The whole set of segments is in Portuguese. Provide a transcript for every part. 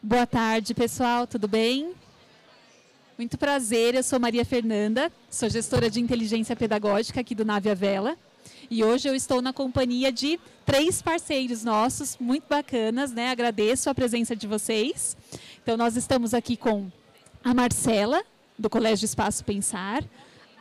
Boa tarde, pessoal, tudo bem? Muito prazer, eu sou Maria Fernanda, sou gestora de inteligência pedagógica aqui do Nave Vela. E hoje eu estou na companhia de três parceiros nossos, muito bacanas, né? Agradeço a presença de vocês. Então, nós estamos aqui com a Marcela, do Colégio Espaço Pensar,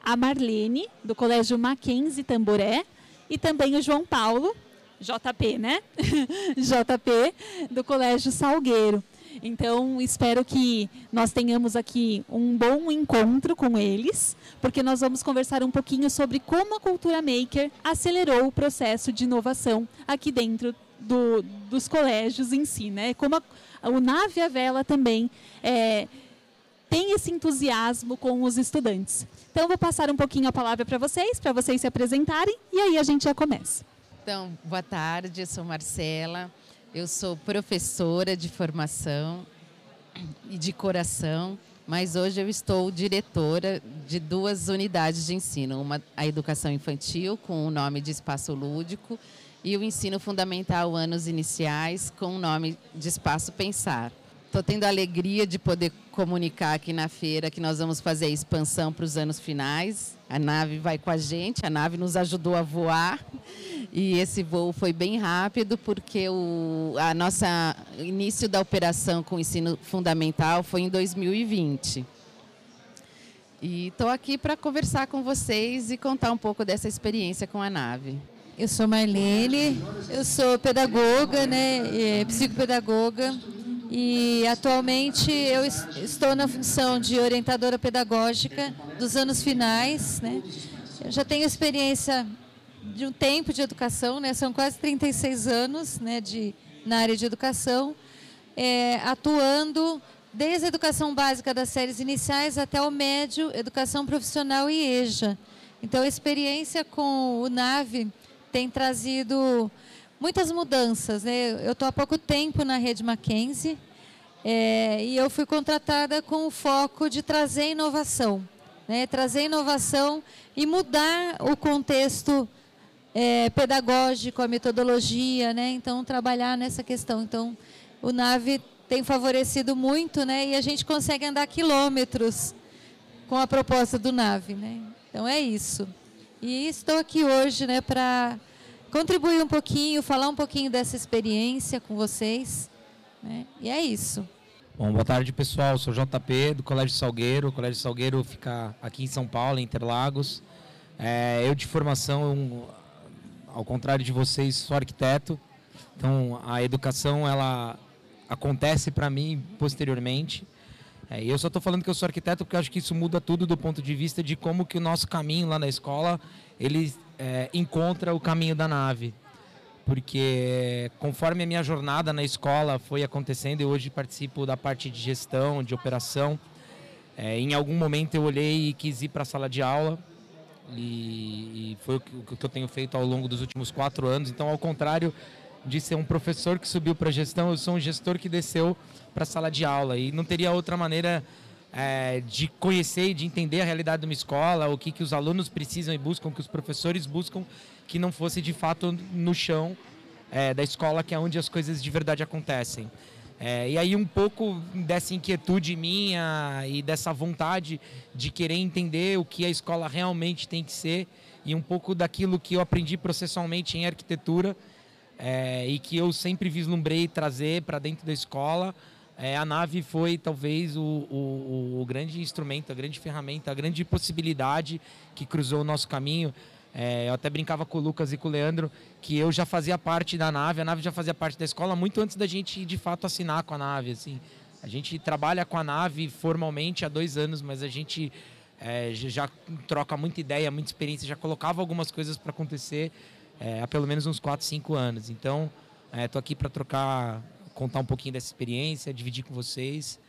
a Marlene, do Colégio Mackenzie Tamboré, e também o João Paulo, JP, né? JP, do Colégio Salgueiro. Então, espero que nós tenhamos aqui um bom encontro com eles, porque nós vamos conversar um pouquinho sobre como a Cultura Maker acelerou o processo de inovação aqui dentro do, dos colégios em si, né? Como a, o Nave a Vela também é, tem esse entusiasmo com os estudantes. Então, vou passar um pouquinho a palavra para vocês, para vocês se apresentarem, e aí a gente já começa. Então, boa tarde, sou Marcela. Eu sou professora de formação e de coração, mas hoje eu estou diretora de duas unidades de ensino, uma a educação infantil com o nome de Espaço Lúdico e o ensino fundamental anos iniciais com o nome de Espaço Pensar. Estou tendo a alegria de poder comunicar aqui na feira que nós vamos fazer a expansão para os anos finais. A nave vai com a gente, a nave nos ajudou a voar e esse voo foi bem rápido porque o a nossa início da operação com o ensino fundamental foi em 2020. E estou aqui para conversar com vocês e contar um pouco dessa experiência com a nave. Eu sou Marlene, eu sou pedagoga, né, psicopedagoga e atualmente eu estou na função de orientadora pedagógica dos anos finais, né. Eu já tenho experiência de um tempo de educação, né? São quase 36 anos, né, de na área de educação, é, atuando desde a educação básica das séries iniciais até o médio, educação profissional e EJA. Então, a experiência com o NAVE tem trazido muitas mudanças. Né? Eu estou há pouco tempo na rede Mackenzie é, e eu fui contratada com o foco de trazer inovação. Né? Trazer inovação e mudar o contexto é, pedagógico, a metodologia, né? Então trabalhar nessa questão. Então o Nave tem favorecido muito, né? E a gente consegue andar quilômetros com a proposta do Nave, né? Então é isso. E estou aqui hoje, né, para contribuir um pouquinho, falar um pouquinho dessa experiência com vocês, né? E é isso. Bom, boa tarde pessoal, sou JP do Colégio Salgueiro. O Colégio Salgueiro fica aqui em São Paulo, em Interlagos. É, eu de formação ao contrário de vocês, sou arquiteto. Então, a educação ela acontece para mim posteriormente. É, eu só estou falando que eu sou arquiteto porque acho que isso muda tudo do ponto de vista de como que o nosso caminho lá na escola ele é, encontra o caminho da nave. Porque conforme a minha jornada na escola foi acontecendo, eu hoje participo da parte de gestão, de operação. É, em algum momento eu olhei e quis ir para a sala de aula e, e foi o que, o que eu tenho feito ao longo dos últimos quatro anos. Então, ao contrário de ser um professor que subiu para gestão, eu sou um gestor que desceu para a sala de aula. E não teria outra maneira é, de conhecer e de entender a realidade de uma escola, o que, que os alunos precisam e buscam, que os professores buscam, que não fosse de fato no chão é, da escola, que é onde as coisas de verdade acontecem. É, e aí um pouco dessa inquietude minha e dessa vontade de querer entender o que a escola realmente tem que ser e um pouco daquilo que eu aprendi processualmente em arquitetura é, e que eu sempre vislumbrei trazer para dentro da escola. É, a nave foi talvez o, o, o grande instrumento, a grande ferramenta, a grande possibilidade que cruzou o nosso caminho. É, eu até brincava com o Lucas e com o Leandro que eu já fazia parte da nave, a nave já fazia parte da escola muito antes da gente de fato assinar com a nave. Assim. A gente trabalha com a nave formalmente há dois anos, mas a gente é, já troca muita ideia, muita experiência, já colocava algumas coisas para acontecer é, há pelo menos uns 4, 5 anos. Então, estou é, aqui para trocar, contar um pouquinho dessa experiência, dividir com vocês.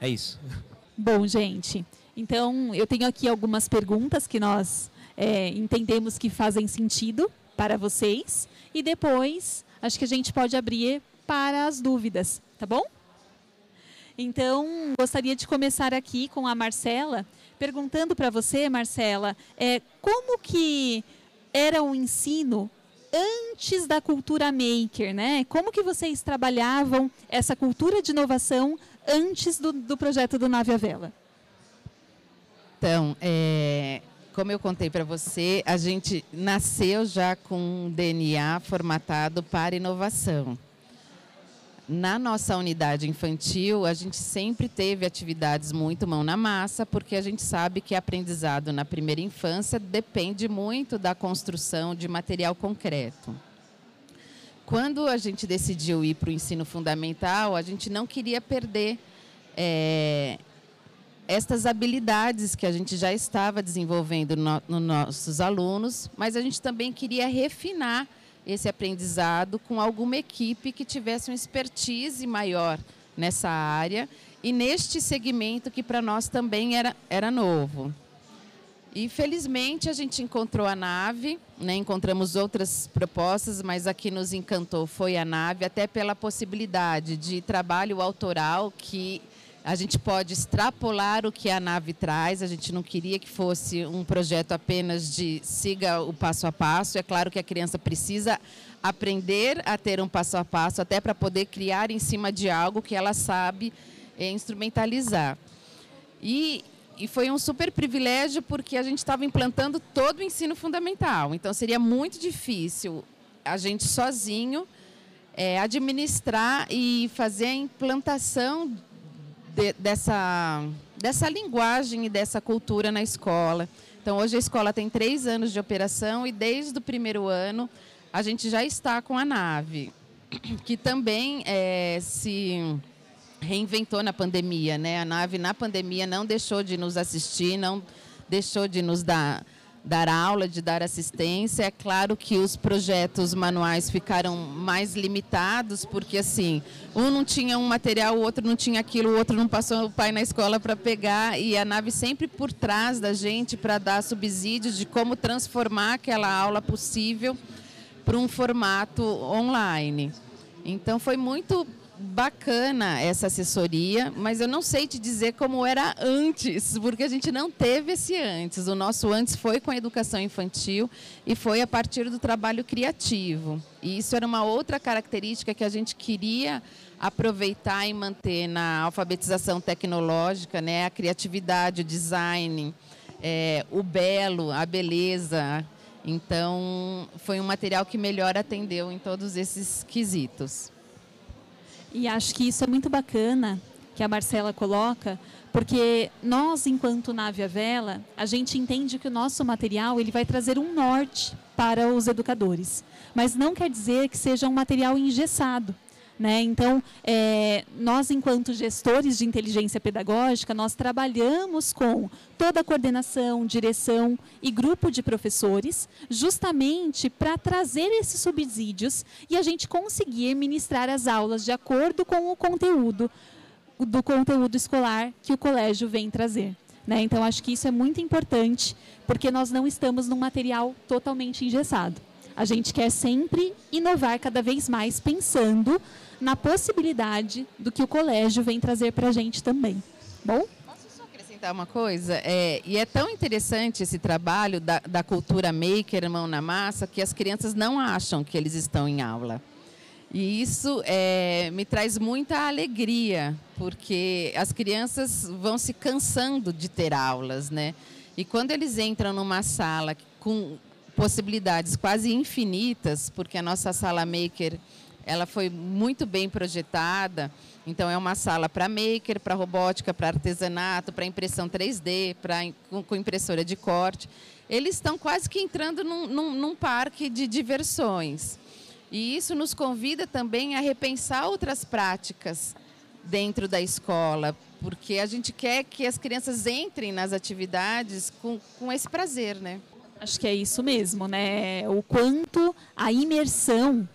É isso. Bom, gente, então eu tenho aqui algumas perguntas que nós é, entendemos que fazem sentido para vocês e depois acho que a gente pode abrir para as dúvidas, tá bom? Então, gostaria de começar aqui com a Marcela, perguntando para você, Marcela, é, como que era o ensino antes da cultura maker, né? Como que vocês trabalhavam essa cultura de inovação antes do, do projeto do Nave à Vela? Então, é, como eu contei para você, a gente nasceu já com um DNA formatado para inovação. Na nossa unidade infantil, a gente sempre teve atividades muito mão na massa, porque a gente sabe que aprendizado na primeira infância depende muito da construção de material concreto. Quando a gente decidiu ir para o ensino fundamental, a gente não queria perder é, estas habilidades que a gente já estava desenvolvendo nos no nossos alunos, mas a gente também queria refinar esse aprendizado com alguma equipe que tivesse uma expertise maior nessa área e neste segmento que para nós também era, era novo. E felizmente a gente encontrou a nave, né? encontramos outras propostas, mas a que nos encantou foi a nave, até pela possibilidade de trabalho autoral que a gente pode extrapolar o que a nave traz. A gente não queria que fosse um projeto apenas de siga o passo a passo. É claro que a criança precisa aprender a ter um passo a passo, até para poder criar em cima de algo que ela sabe é, instrumentalizar. E, e foi um super privilégio porque a gente estava implantando todo o ensino fundamental. Então seria muito difícil a gente sozinho é, administrar e fazer a implantação de, dessa, dessa linguagem e dessa cultura na escola. Então, hoje a escola tem três anos de operação e desde o primeiro ano a gente já está com a nave, que também é, se reinventou na pandemia. Né? A nave, na pandemia, não deixou de nos assistir, não deixou de nos dar dar aula, de dar assistência. É claro que os projetos manuais ficaram mais limitados, porque assim, um não tinha um material, o outro não tinha aquilo, o outro não passou o pai na escola para pegar, e a nave sempre por trás da gente para dar subsídios de como transformar aquela aula possível para um formato online. Então foi muito bacana essa assessoria, mas eu não sei te dizer como era antes, porque a gente não teve esse antes. O nosso antes foi com a educação infantil e foi a partir do trabalho criativo. E isso era uma outra característica que a gente queria aproveitar e manter na alfabetização tecnológica, né? A criatividade, o design, é, o belo, a beleza. Então, foi um material que melhor atendeu em todos esses quesitos. E acho que isso é muito bacana que a Marcela coloca, porque nós, enquanto nave à vela, a gente entende que o nosso material ele vai trazer um norte para os educadores, mas não quer dizer que seja um material engessado. Né? Então, é, nós, enquanto gestores de inteligência pedagógica, nós trabalhamos com toda a coordenação, direção e grupo de professores, justamente para trazer esses subsídios e a gente conseguir ministrar as aulas de acordo com o conteúdo do conteúdo escolar que o colégio vem trazer. Né? Então, acho que isso é muito importante, porque nós não estamos num material totalmente engessado. A gente quer sempre inovar cada vez mais, pensando na possibilidade do que o colégio vem trazer para a gente também. Bom? Uma coisa? É, e é tão interessante esse trabalho da, da cultura maker, mão na massa, que as crianças não acham que eles estão em aula. E isso é, me traz muita alegria, porque as crianças vão se cansando de ter aulas, né? E quando eles entram numa sala com possibilidades quase infinitas, porque a nossa sala maker ela foi muito bem projetada. Então, é uma sala para maker, para robótica, para artesanato, para impressão 3D, pra, com, com, impressora de corte. Eles estão quase que entrando num, num, num parque de diversões. E isso nos convida também a repensar outras práticas dentro da escola, porque a gente quer que as crianças entrem nas atividades com, com esse prazer, né? Acho que é isso mesmo, né? O quanto a imersão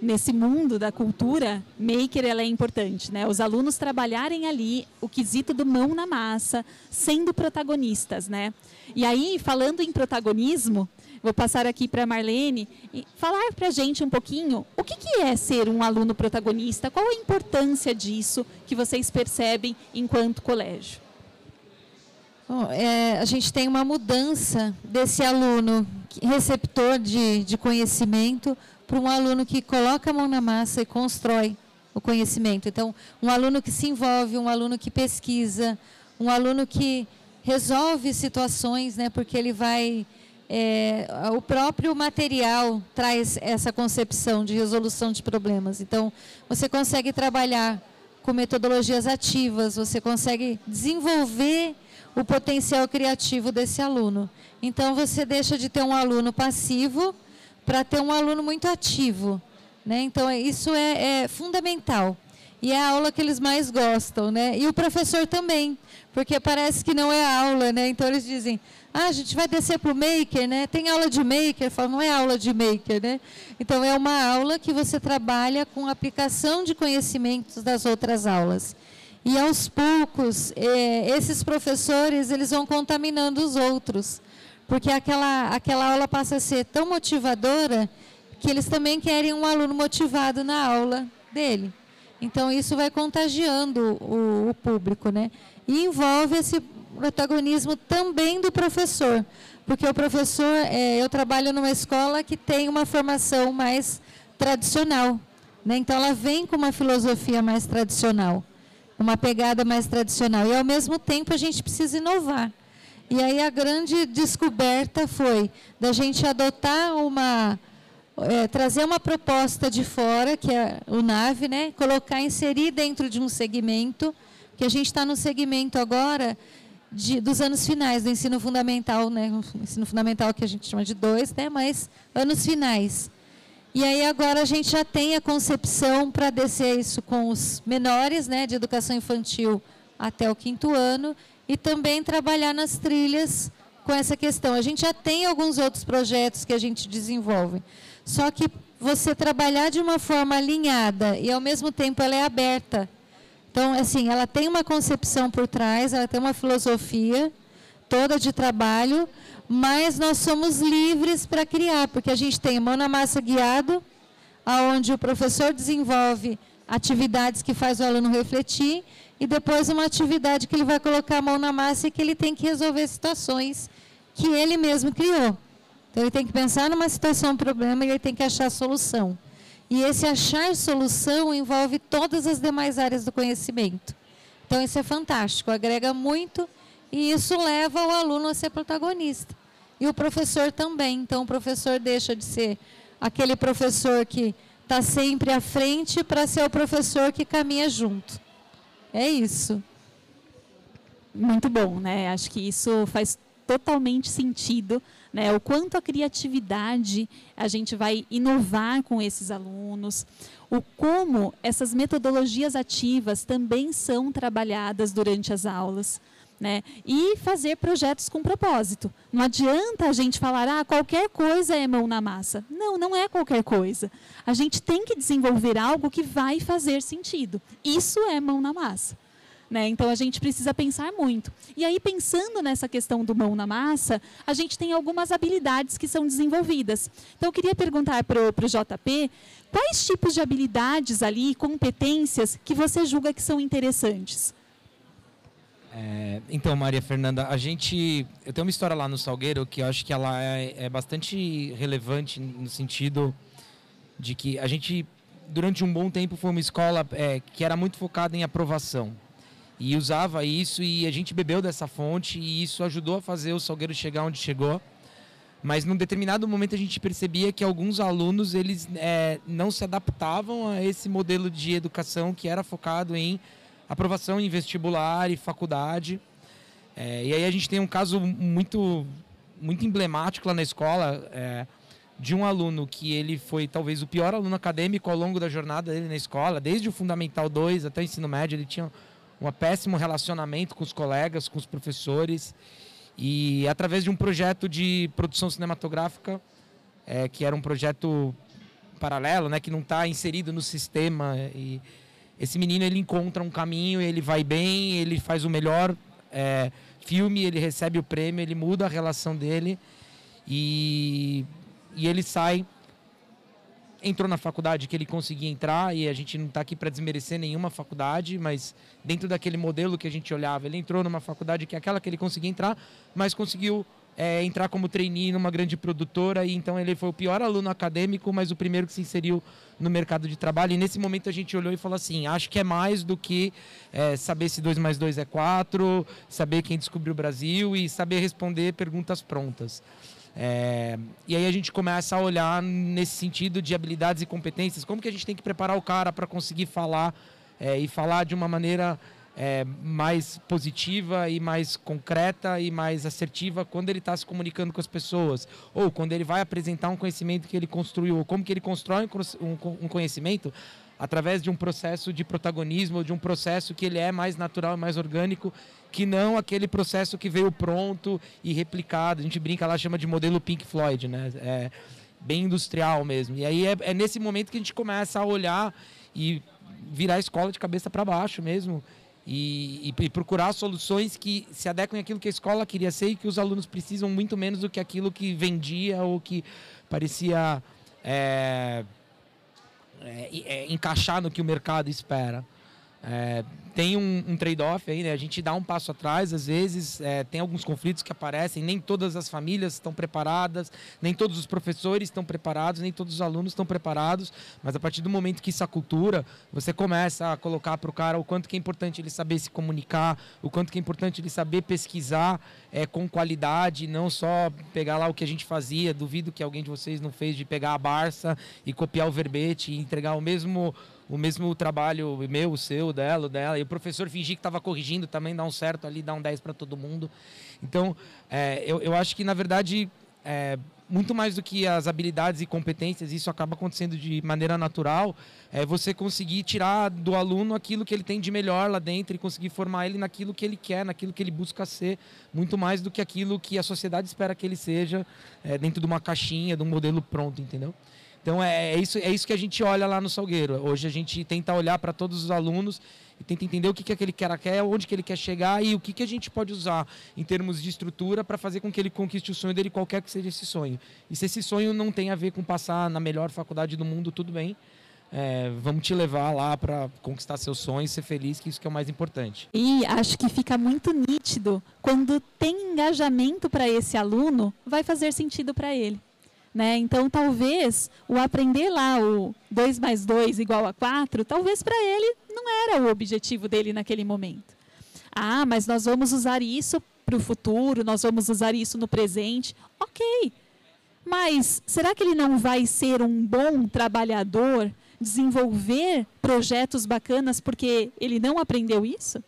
nesse mundo da cultura, maker ela é importante, né? Os alunos trabalharem ali o quesito do mão na massa, sendo protagonistas, né? E aí, falando em protagonismo, vou passar aqui para a Marlene e falar para a gente um pouquinho o que, que é ser um aluno protagonista, qual a importância disso que vocês percebem enquanto colégio. Bom, é, a gente tem uma mudança desse aluno receptor de, de conhecimento para um aluno que coloca a mão na massa e constrói o conhecimento. Então, um aluno que se envolve, um aluno que pesquisa, um aluno que resolve situações, né, porque ele vai. É, o próprio material traz essa concepção de resolução de problemas. Então, você consegue trabalhar com metodologias ativas, você consegue desenvolver o potencial criativo desse aluno. Então, você deixa de ter um aluno passivo para ter um aluno muito ativo. Né? Então, é, isso é, é fundamental. E é a aula que eles mais gostam, né? E o professor também, porque parece que não é aula, né? Então eles dizem, ah, a gente vai descer para o maker, né? Tem aula de maker, eu falo, não é aula de maker, né? Então é uma aula que você trabalha com aplicação de conhecimentos das outras aulas. E aos poucos, é, esses professores eles vão contaminando os outros, porque aquela aquela aula passa a ser tão motivadora que eles também querem um aluno motivado na aula dele. Então isso vai contagiando o, o público, né? E envolve esse protagonismo também do professor, porque o professor, é, eu trabalho numa escola que tem uma formação mais tradicional, né? Então ela vem com uma filosofia mais tradicional, uma pegada mais tradicional e ao mesmo tempo a gente precisa inovar. E aí a grande descoberta foi da gente adotar uma é, trazer uma proposta de fora, que é o NAVE, né? colocar, inserir dentro de um segmento, que a gente está no segmento agora de, dos anos finais do ensino fundamental, né? ensino fundamental que a gente chama de dois, né? mas anos finais. E aí agora a gente já tem a concepção para descer isso com os menores, né, de educação infantil até o quinto ano, e também trabalhar nas trilhas com essa questão. A gente já tem alguns outros projetos que a gente desenvolve. Só que você trabalhar de uma forma alinhada e ao mesmo tempo ela é aberta. Então, assim, ela tem uma concepção por trás, ela tem uma filosofia toda de trabalho, mas nós somos livres para criar, porque a gente tem mão na massa guiado, aonde o professor desenvolve atividades que faz o aluno refletir e depois uma atividade que ele vai colocar a mão na massa e que ele tem que resolver situações que ele mesmo criou. Então ele tem que pensar numa situação, um problema e ele tem que achar a solução. E esse achar solução envolve todas as demais áreas do conhecimento. Então isso é fantástico, agrega muito e isso leva o aluno a ser protagonista. E o professor também. Então o professor deixa de ser aquele professor que está sempre à frente para ser o professor que caminha junto. É isso. Muito bom, né? Acho que isso faz totalmente sentido né? O quanto a criatividade a gente vai inovar com esses alunos, o como essas metodologias ativas também são trabalhadas durante as aulas. Né? E fazer projetos com propósito. Não adianta a gente falar, ah, qualquer coisa é mão na massa. Não, não é qualquer coisa. A gente tem que desenvolver algo que vai fazer sentido. Isso é mão na massa. Né? Então a gente precisa pensar muito. E aí, pensando nessa questão do mão na massa, a gente tem algumas habilidades que são desenvolvidas. Então eu queria perguntar para o JP quais tipos de habilidades ali, competências, que você julga que são interessantes. É, então, Maria Fernanda, a gente. Eu tenho uma história lá no Salgueiro que eu acho que ela é, é bastante relevante no sentido de que a gente, durante um bom tempo, foi uma escola é, que era muito focada em aprovação e usava isso e a gente bebeu dessa fonte e isso ajudou a fazer o Salgueiro chegar onde chegou. Mas num determinado momento a gente percebia que alguns alunos eles é, não se adaptavam a esse modelo de educação que era focado em aprovação em vestibular e faculdade. É, e aí a gente tem um caso muito muito emblemático lá na escola é, de um aluno que ele foi talvez o pior aluno acadêmico ao longo da jornada dele na escola, desde o Fundamental 2 até o ensino médio, ele tinha um péssimo relacionamento com os colegas, com os professores. E através de um projeto de produção cinematográfica, é, que era um projeto paralelo, né, que não está inserido no sistema. E esse menino ele encontra um caminho, ele vai bem, ele faz o melhor é, filme, ele recebe o prêmio, ele muda a relação dele e, e ele sai. Entrou na faculdade que ele conseguia entrar, e a gente não está aqui para desmerecer nenhuma faculdade, mas dentro daquele modelo que a gente olhava, ele entrou numa faculdade que é aquela que ele conseguia entrar, mas conseguiu é, entrar como trainee numa grande produtora e então ele foi o pior aluno acadêmico, mas o primeiro que se inseriu no mercado de trabalho. E nesse momento a gente olhou e falou assim: acho que é mais do que é, saber se 2 mais 2 é 4, saber quem descobriu o Brasil e saber responder perguntas prontas. É, e aí a gente começa a olhar nesse sentido de habilidades e competências, como que a gente tem que preparar o cara para conseguir falar é, e falar de uma maneira é, mais positiva e mais concreta e mais assertiva quando ele está se comunicando com as pessoas ou quando ele vai apresentar um conhecimento que ele construiu ou como que ele constrói um conhecimento através de um processo de protagonismo, de um processo que ele é mais natural, mais orgânico, que não aquele processo que veio pronto e replicado. A gente brinca lá, chama de modelo Pink Floyd, né? É bem industrial mesmo. E aí é, é nesse momento que a gente começa a olhar e virar a escola de cabeça para baixo mesmo e, e, procurar soluções que se adequem àquilo que a escola queria ser e que os alunos precisam muito menos do que aquilo que vendia ou que parecia é, é, é, encaixar no que o mercado espera. Tem um, um trade-off aí, né? A gente dá um passo atrás, às vezes, é, tem alguns conflitos que aparecem, nem todas as famílias estão preparadas, nem todos os professores estão preparados, nem todos os alunos estão preparados, mas a partir do momento que isso é cultura, você começa a colocar para o cara o quanto que é importante ele saber se comunicar, o quanto que é importante ele saber pesquisar é, com qualidade, não só pegar lá o que a gente fazia, duvido que alguém de vocês não fez de pegar a Barça e copiar o verbete e entregar o mesmo o mesmo trabalho meu, o seu, dela, o dela, e o professor fingir que estava corrigindo também dá um certo ali, dá um 10 para todo mundo. Então, é, eu, eu acho que, na verdade, é, muito mais do que as habilidades e competências, isso acaba acontecendo de maneira natural, é você conseguir tirar do aluno aquilo que ele tem de melhor lá dentro e conseguir formar ele naquilo que ele quer, naquilo que ele busca ser, muito mais do que aquilo que a sociedade espera que ele seja é, dentro de uma caixinha, de um modelo pronto, entendeu? Então é, é, isso, é isso que a gente olha lá no Salgueiro. Hoje a gente tenta olhar para todos os alunos e tenta entender o que, que aquele cara quer, onde que ele quer chegar e o que, que a gente pode usar em termos de estrutura para fazer com que ele conquiste o sonho dele, qualquer que seja esse sonho. E se esse sonho não tem a ver com passar na melhor faculdade do mundo, tudo bem. É, vamos te levar lá para conquistar seus sonhos, ser feliz, que isso que é o mais importante. E acho que fica muito nítido quando tem engajamento para esse aluno, vai fazer sentido para ele. Né? Então, talvez o aprender lá o 2 mais 2 igual a 4, talvez para ele não era o objetivo dele naquele momento. Ah, mas nós vamos usar isso para o futuro, nós vamos usar isso no presente. Ok. Mas será que ele não vai ser um bom trabalhador, desenvolver projetos bacanas porque ele não aprendeu isso?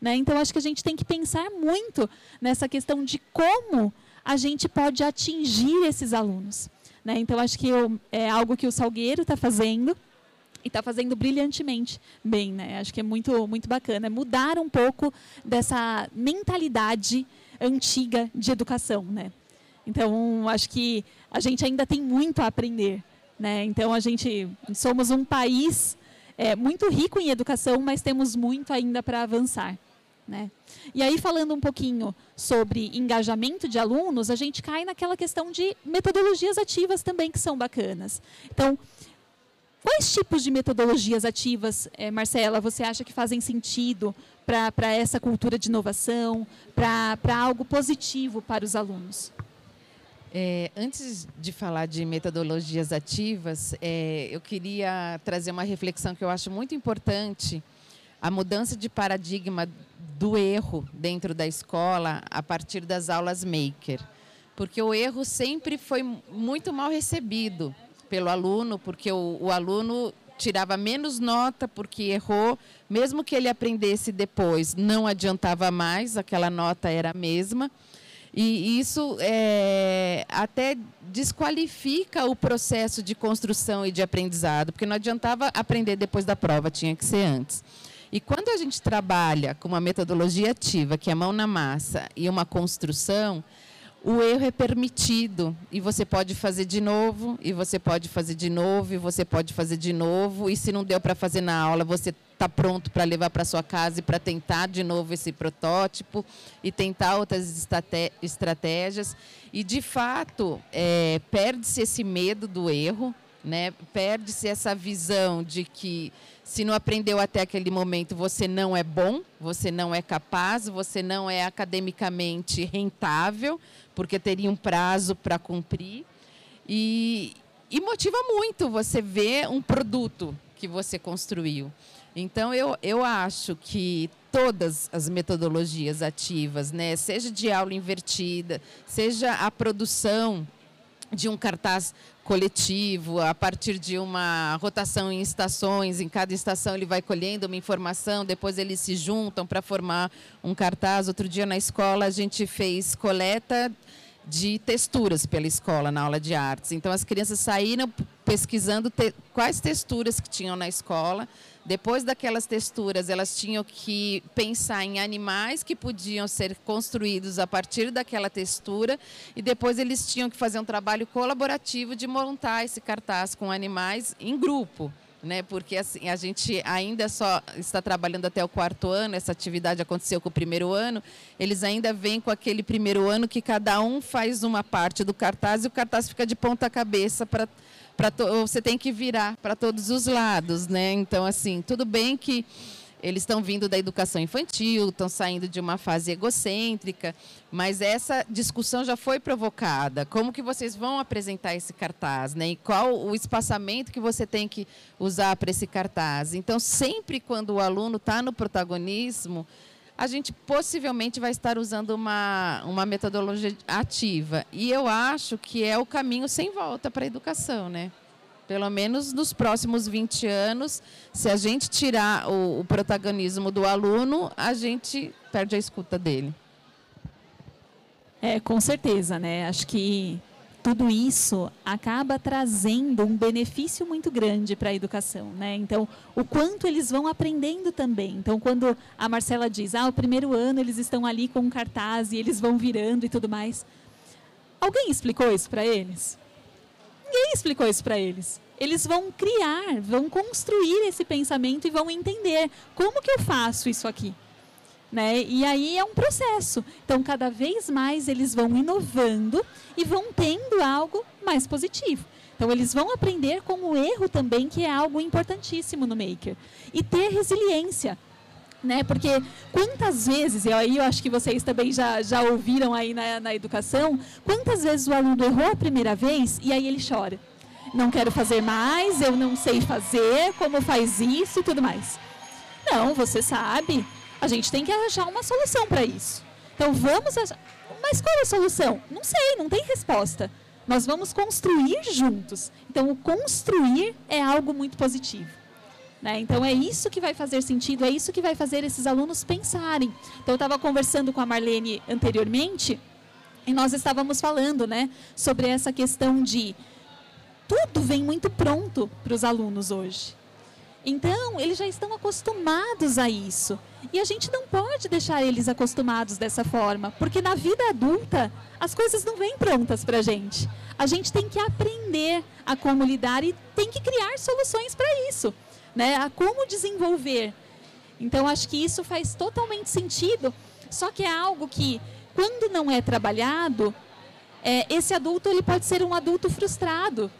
Né? Então, acho que a gente tem que pensar muito nessa questão de como a gente pode atingir esses alunos. Né? Então, acho que é algo que o Salgueiro está fazendo e está fazendo brilhantemente bem. Né? Acho que é muito, muito bacana. É mudar um pouco dessa mentalidade antiga de educação. Né? Então, acho que a gente ainda tem muito a aprender. Né? Então, a gente somos um país é, muito rico em educação, mas temos muito ainda para avançar. Né? E aí, falando um pouquinho sobre engajamento de alunos, a gente cai naquela questão de metodologias ativas também, que são bacanas. Então, quais tipos de metodologias ativas, eh, Marcela, você acha que fazem sentido para essa cultura de inovação, para algo positivo para os alunos? É, antes de falar de metodologias ativas, é, eu queria trazer uma reflexão que eu acho muito importante a mudança de paradigma do erro dentro da escola a partir das aulas maker. Porque o erro sempre foi muito mal recebido pelo aluno, porque o, o aluno tirava menos nota porque errou, mesmo que ele aprendesse depois, não adiantava mais, aquela nota era a mesma. E isso é, até desqualifica o processo de construção e de aprendizado, porque não adiantava aprender depois da prova, tinha que ser antes. E quando a gente trabalha com uma metodologia ativa, que é mão na massa, e uma construção, o erro é permitido e você pode fazer de novo, e você pode fazer de novo, e você pode fazer de novo, e se não deu para fazer na aula, você está pronto para levar para sua casa e para tentar de novo esse protótipo e tentar outras estratégias. E, de fato, é, perde-se esse medo do erro, né? perde-se essa visão de que Se não aprendeu até aquele momento, você não é bom, você não é capaz, você não é academicamente rentável, porque teria um prazo para cumprir. E, e motiva muito você ver um produto que você construiu. Então, eu, eu acho que todas as metodologias ativas, né, seja de aula invertida, seja a produção de um cartaz coletivo, a partir de uma rotação em estações, em cada estação ele vai colhendo uma informação, depois eles se juntam para formar um cartaz. Outro dia na escola a gente fez coleta de texturas pela escola na aula de artes. Então as crianças saíram pesquisando te quais texturas que tinham na escola. Depois daquelas texturas, elas tinham que pensar em animais que podiam ser construídos a partir daquela textura e depois eles tinham que fazer um trabalho colaborativo de montar esse cartaz com animais em grupo né? Porque assim, a gente ainda só está trabalhando até o quarto ano, essa atividade aconteceu com o primeiro ano, eles ainda vêm com aquele primeiro ano que cada um faz uma parte do cartaz e o cartaz fica de ponta cabeça para para você tem que virar para todos os lados, né? Então assim, tudo bem que eles estão vindo da educação infantil, estão saindo de uma fase egocêntrica, mas essa discussão já foi provocada. Como que vocês vão apresentar esse cartaz, né? E qual o espaçamento que você tem que usar para esse cartaz? Então, sempre quando o aluno está no protagonismo, a gente possivelmente vai estar usando uma, uma metodologia ativa. E eu acho que é o caminho sem volta para a educação, né? Pelo menos nos próximos 20 anos, se a gente tirar o, o protagonismo do aluno, a gente perde a escuta dele. É, com certeza, né? Acho que tudo isso acaba trazendo um benefício muito grande para a educação, né? Então, o quanto eles vão aprendendo também. Então, quando a Marcela diz, ah, o primeiro ano eles estão ali com um cartaz e eles vão virando e tudo mais. Alguém explicou isso para eles? Ninguém explicou isso para eles. Eles vão criar, vão construir esse pensamento e vão entender como que eu faço isso aqui. Né? E aí é um processo. Então, cada vez mais eles vão inovando e vão tendo algo mais positivo. Então, eles vão aprender com o erro também, que é algo importantíssimo no Maker. E ter resiliência. Né? Porque quantas vezes, e aí eu acho que vocês também já, já ouviram aí na, na educação, quantas vezes o aluno errou a primeira vez e aí ele chora. Não quero fazer mais, eu não sei fazer, como faz isso e tudo mais. Não, você sabe, a gente tem que achar uma solução para isso. Então vamos achar. Mas qual é a solução? Não sei, não tem resposta. Nós vamos construir juntos. Então o construir é algo muito positivo. Né? Então é isso que vai fazer sentido, é isso que vai fazer esses alunos pensarem. Então eu estava conversando com a Marlene anteriormente e nós estávamos falando né, sobre essa questão de tudo vem muito pronto para os alunos hoje. Então, eles já estão acostumados a isso. E a gente não pode deixar eles acostumados dessa forma, porque na vida adulta as coisas não vêm prontas para a gente. A gente tem que aprender a como lidar e tem que criar soluções para isso né, a como desenvolver. Então, acho que isso faz totalmente sentido, só que é algo que, quando não é trabalhado, é, esse adulto ele pode ser um adulto frustrado.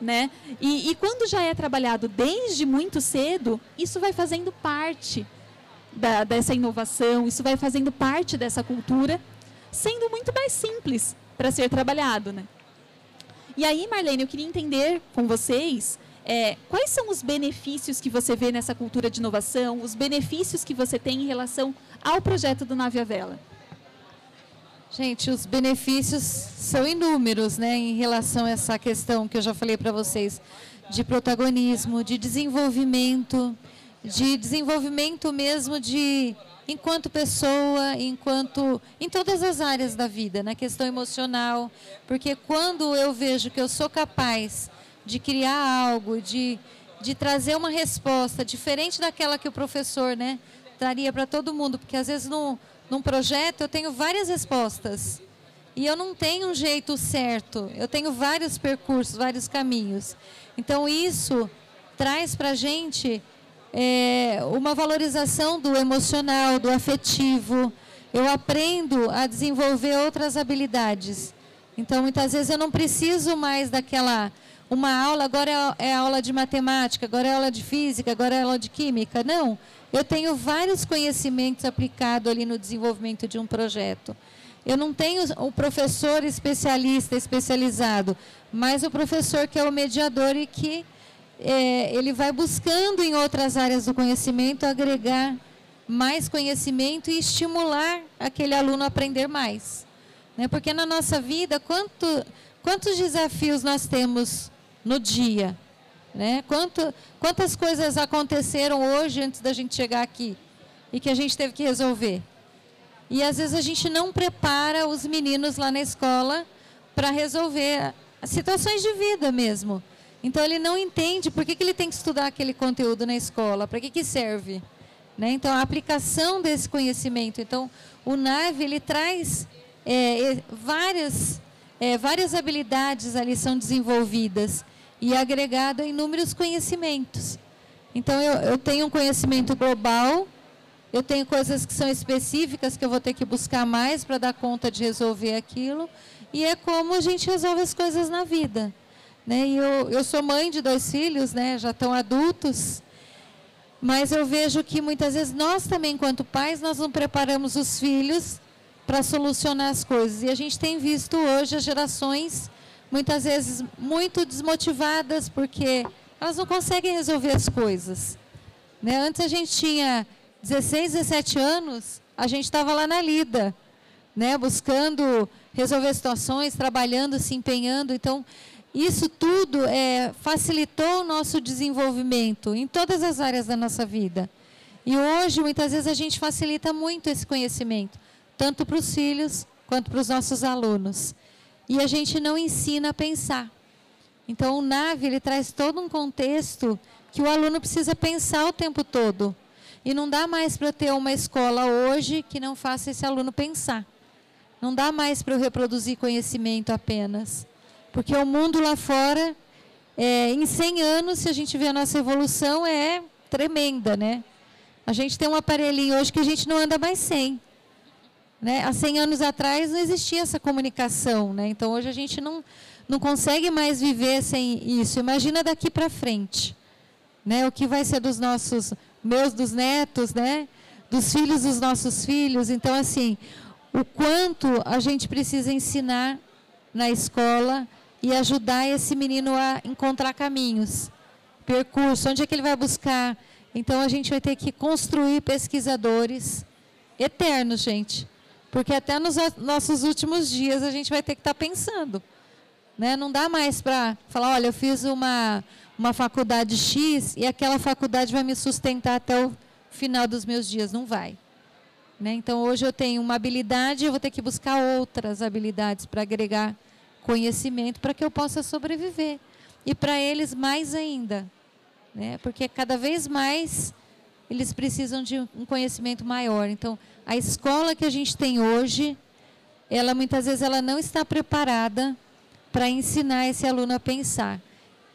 Né? E, e quando já é trabalhado desde muito cedo, isso vai fazendo parte da, dessa inovação, isso vai fazendo parte dessa cultura, sendo muito mais simples para ser trabalhado. Né? E aí, Marlene, eu queria entender com vocês é, quais são os benefícios que você vê nessa cultura de inovação, os benefícios que você tem em relação ao projeto do Nave à Vela? Gente, os benefícios são inúmeros, né, em relação a essa questão que eu já falei para vocês de protagonismo, de desenvolvimento, de desenvolvimento mesmo de enquanto pessoa, enquanto em todas as áreas da vida, na questão emocional, porque quando eu vejo que eu sou capaz de criar algo, de, de trazer uma resposta diferente daquela que o professor né, traria para todo mundo. Porque às vezes no, num projeto eu tenho várias respostas. E eu não tenho um jeito certo, eu tenho vários percursos, vários caminhos. Então isso traz para a gente é, uma valorização do emocional, do afetivo. Eu aprendo a desenvolver outras habilidades. Então muitas vezes eu não preciso mais daquela uma aula, agora é, é aula de matemática, agora é aula de física, agora é aula de química. Não. Eu tenho vários conhecimentos aplicados ali no desenvolvimento de um projeto. Eu não tenho o professor especialista, especializado, mas o professor que é o mediador e que é, ele vai buscando em outras áreas do conhecimento agregar mais conhecimento e estimular aquele aluno a aprender mais. Né? Porque na nossa vida, quanto, quantos desafios nós temos no dia? Né? Quanto, quantas coisas aconteceram hoje antes da gente chegar aqui e que a gente teve que resolver? E às vezes a gente não prepara os meninos lá na escola para resolver situações de vida mesmo. Então ele não entende por que, que ele tem que estudar aquele conteúdo na escola, para que, que serve. Né? Então a aplicação desse conhecimento. Então o NAVE ele traz é, várias, é, várias habilidades ali são desenvolvidas e agregado em inúmeros conhecimentos. Então eu, eu tenho um conhecimento global eu tenho coisas que são específicas que eu vou ter que buscar mais para dar conta de resolver aquilo. E é como a gente resolve as coisas na vida. Né? E eu, eu sou mãe de dois filhos, né? já estão adultos. Mas eu vejo que muitas vezes nós também, enquanto pais, nós não preparamos os filhos para solucionar as coisas. E a gente tem visto hoje as gerações, muitas vezes, muito desmotivadas, porque elas não conseguem resolver as coisas. Né? Antes a gente tinha 16, 17 anos, a gente estava lá na lida, né, buscando resolver situações, trabalhando, se empenhando. Então, isso tudo é, facilitou o nosso desenvolvimento em todas as áreas da nossa vida. E hoje, muitas vezes, a gente facilita muito esse conhecimento, tanto para os filhos quanto para os nossos alunos. E a gente não ensina a pensar. Então, o NAVE ele traz todo um contexto que o aluno precisa pensar o tempo todo. E não dá mais para ter uma escola hoje que não faça esse aluno pensar. Não dá mais para eu reproduzir conhecimento apenas. Porque o mundo lá fora, é, em 100 anos, se a gente vê a nossa evolução, é tremenda, né? A gente tem um aparelhinho hoje que a gente não anda mais sem. Né? Há 100 anos atrás não existia essa comunicação, né? Então hoje a gente não, não consegue mais viver sem isso. Imagina daqui para frente, né? O que vai ser dos nossos meus dos netos, né? Dos filhos dos nossos filhos. Então, assim, o quanto a gente precisa ensinar na escola e ajudar esse menino a encontrar caminhos, percurso, onde é que ele vai buscar. Então, a gente vai ter que construir pesquisadores eternos, gente. Porque até nos nossos últimos dias a gente vai ter que estar tá pensando. Né? Não dá mais para falar, olha, eu fiz uma, uma faculdade X e aquela faculdade vai me sustentar até o final dos meus dias. Não vai. Né? Então, hoje eu tenho uma habilidade, eu vou ter que buscar outras habilidades para agregar conhecimento para que eu possa sobreviver. E para eles, mais ainda. Né? Porque cada vez mais eles precisam de um conhecimento maior. Então, a escola que a gente tem hoje, ela muitas vezes ela não está preparada para ensinar esse aluno a pensar.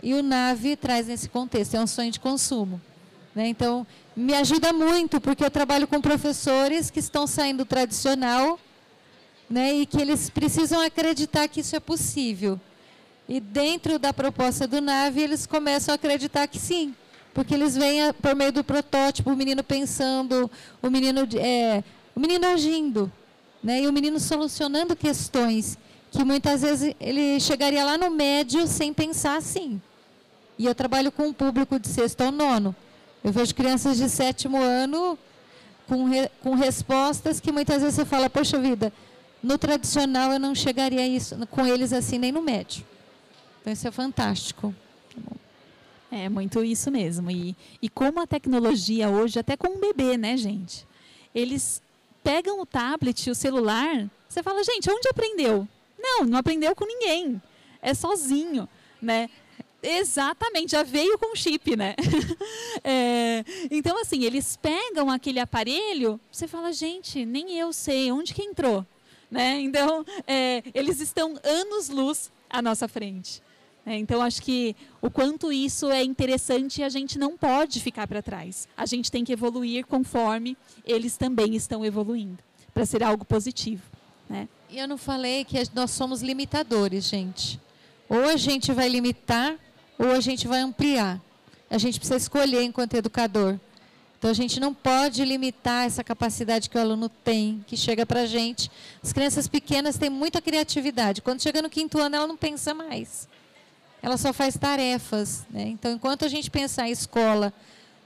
E o NAVE traz nesse contexto, é um sonho de consumo. Né? Então, me ajuda muito, porque eu trabalho com professores que estão saindo do tradicional né, e que eles precisam acreditar que isso é possível. E dentro da proposta do NAVE, eles começam a acreditar que sim, porque eles veem por meio do protótipo o menino pensando, o menino, é, o menino agindo, né, e o menino solucionando questões que muitas vezes ele chegaria lá no médio sem pensar assim. E eu trabalho com um público de sexto ao nono. Eu vejo crianças de sétimo ano com, re, com respostas que muitas vezes você fala, poxa vida, no tradicional eu não chegaria isso, com eles assim nem no médio. Então isso é fantástico. É muito isso mesmo. E, e como a tecnologia hoje, até com um bebê, né, gente? Eles pegam o tablet, o celular, você fala, gente, onde aprendeu? Não, não aprendeu com ninguém. É sozinho, né? Exatamente, já veio com chip, né? é, então, assim, eles pegam aquele aparelho, você fala, gente, nem eu sei, onde que entrou? Né? Então, é, eles estão anos-luz à nossa frente. É, então, acho que o quanto isso é interessante, a gente não pode ficar para trás. A gente tem que evoluir conforme eles também estão evoluindo, para ser algo positivo. Né? Eu não falei que nós somos limitadores, gente. Ou a gente vai limitar, ou a gente vai ampliar. A gente precisa escolher enquanto educador. Então a gente não pode limitar essa capacidade que o aluno tem, que chega para a gente. As crianças pequenas têm muita criatividade. Quando chega no quinto ano, ela não pensa mais. Ela só faz tarefas. Né? Então, enquanto a gente pensar em escola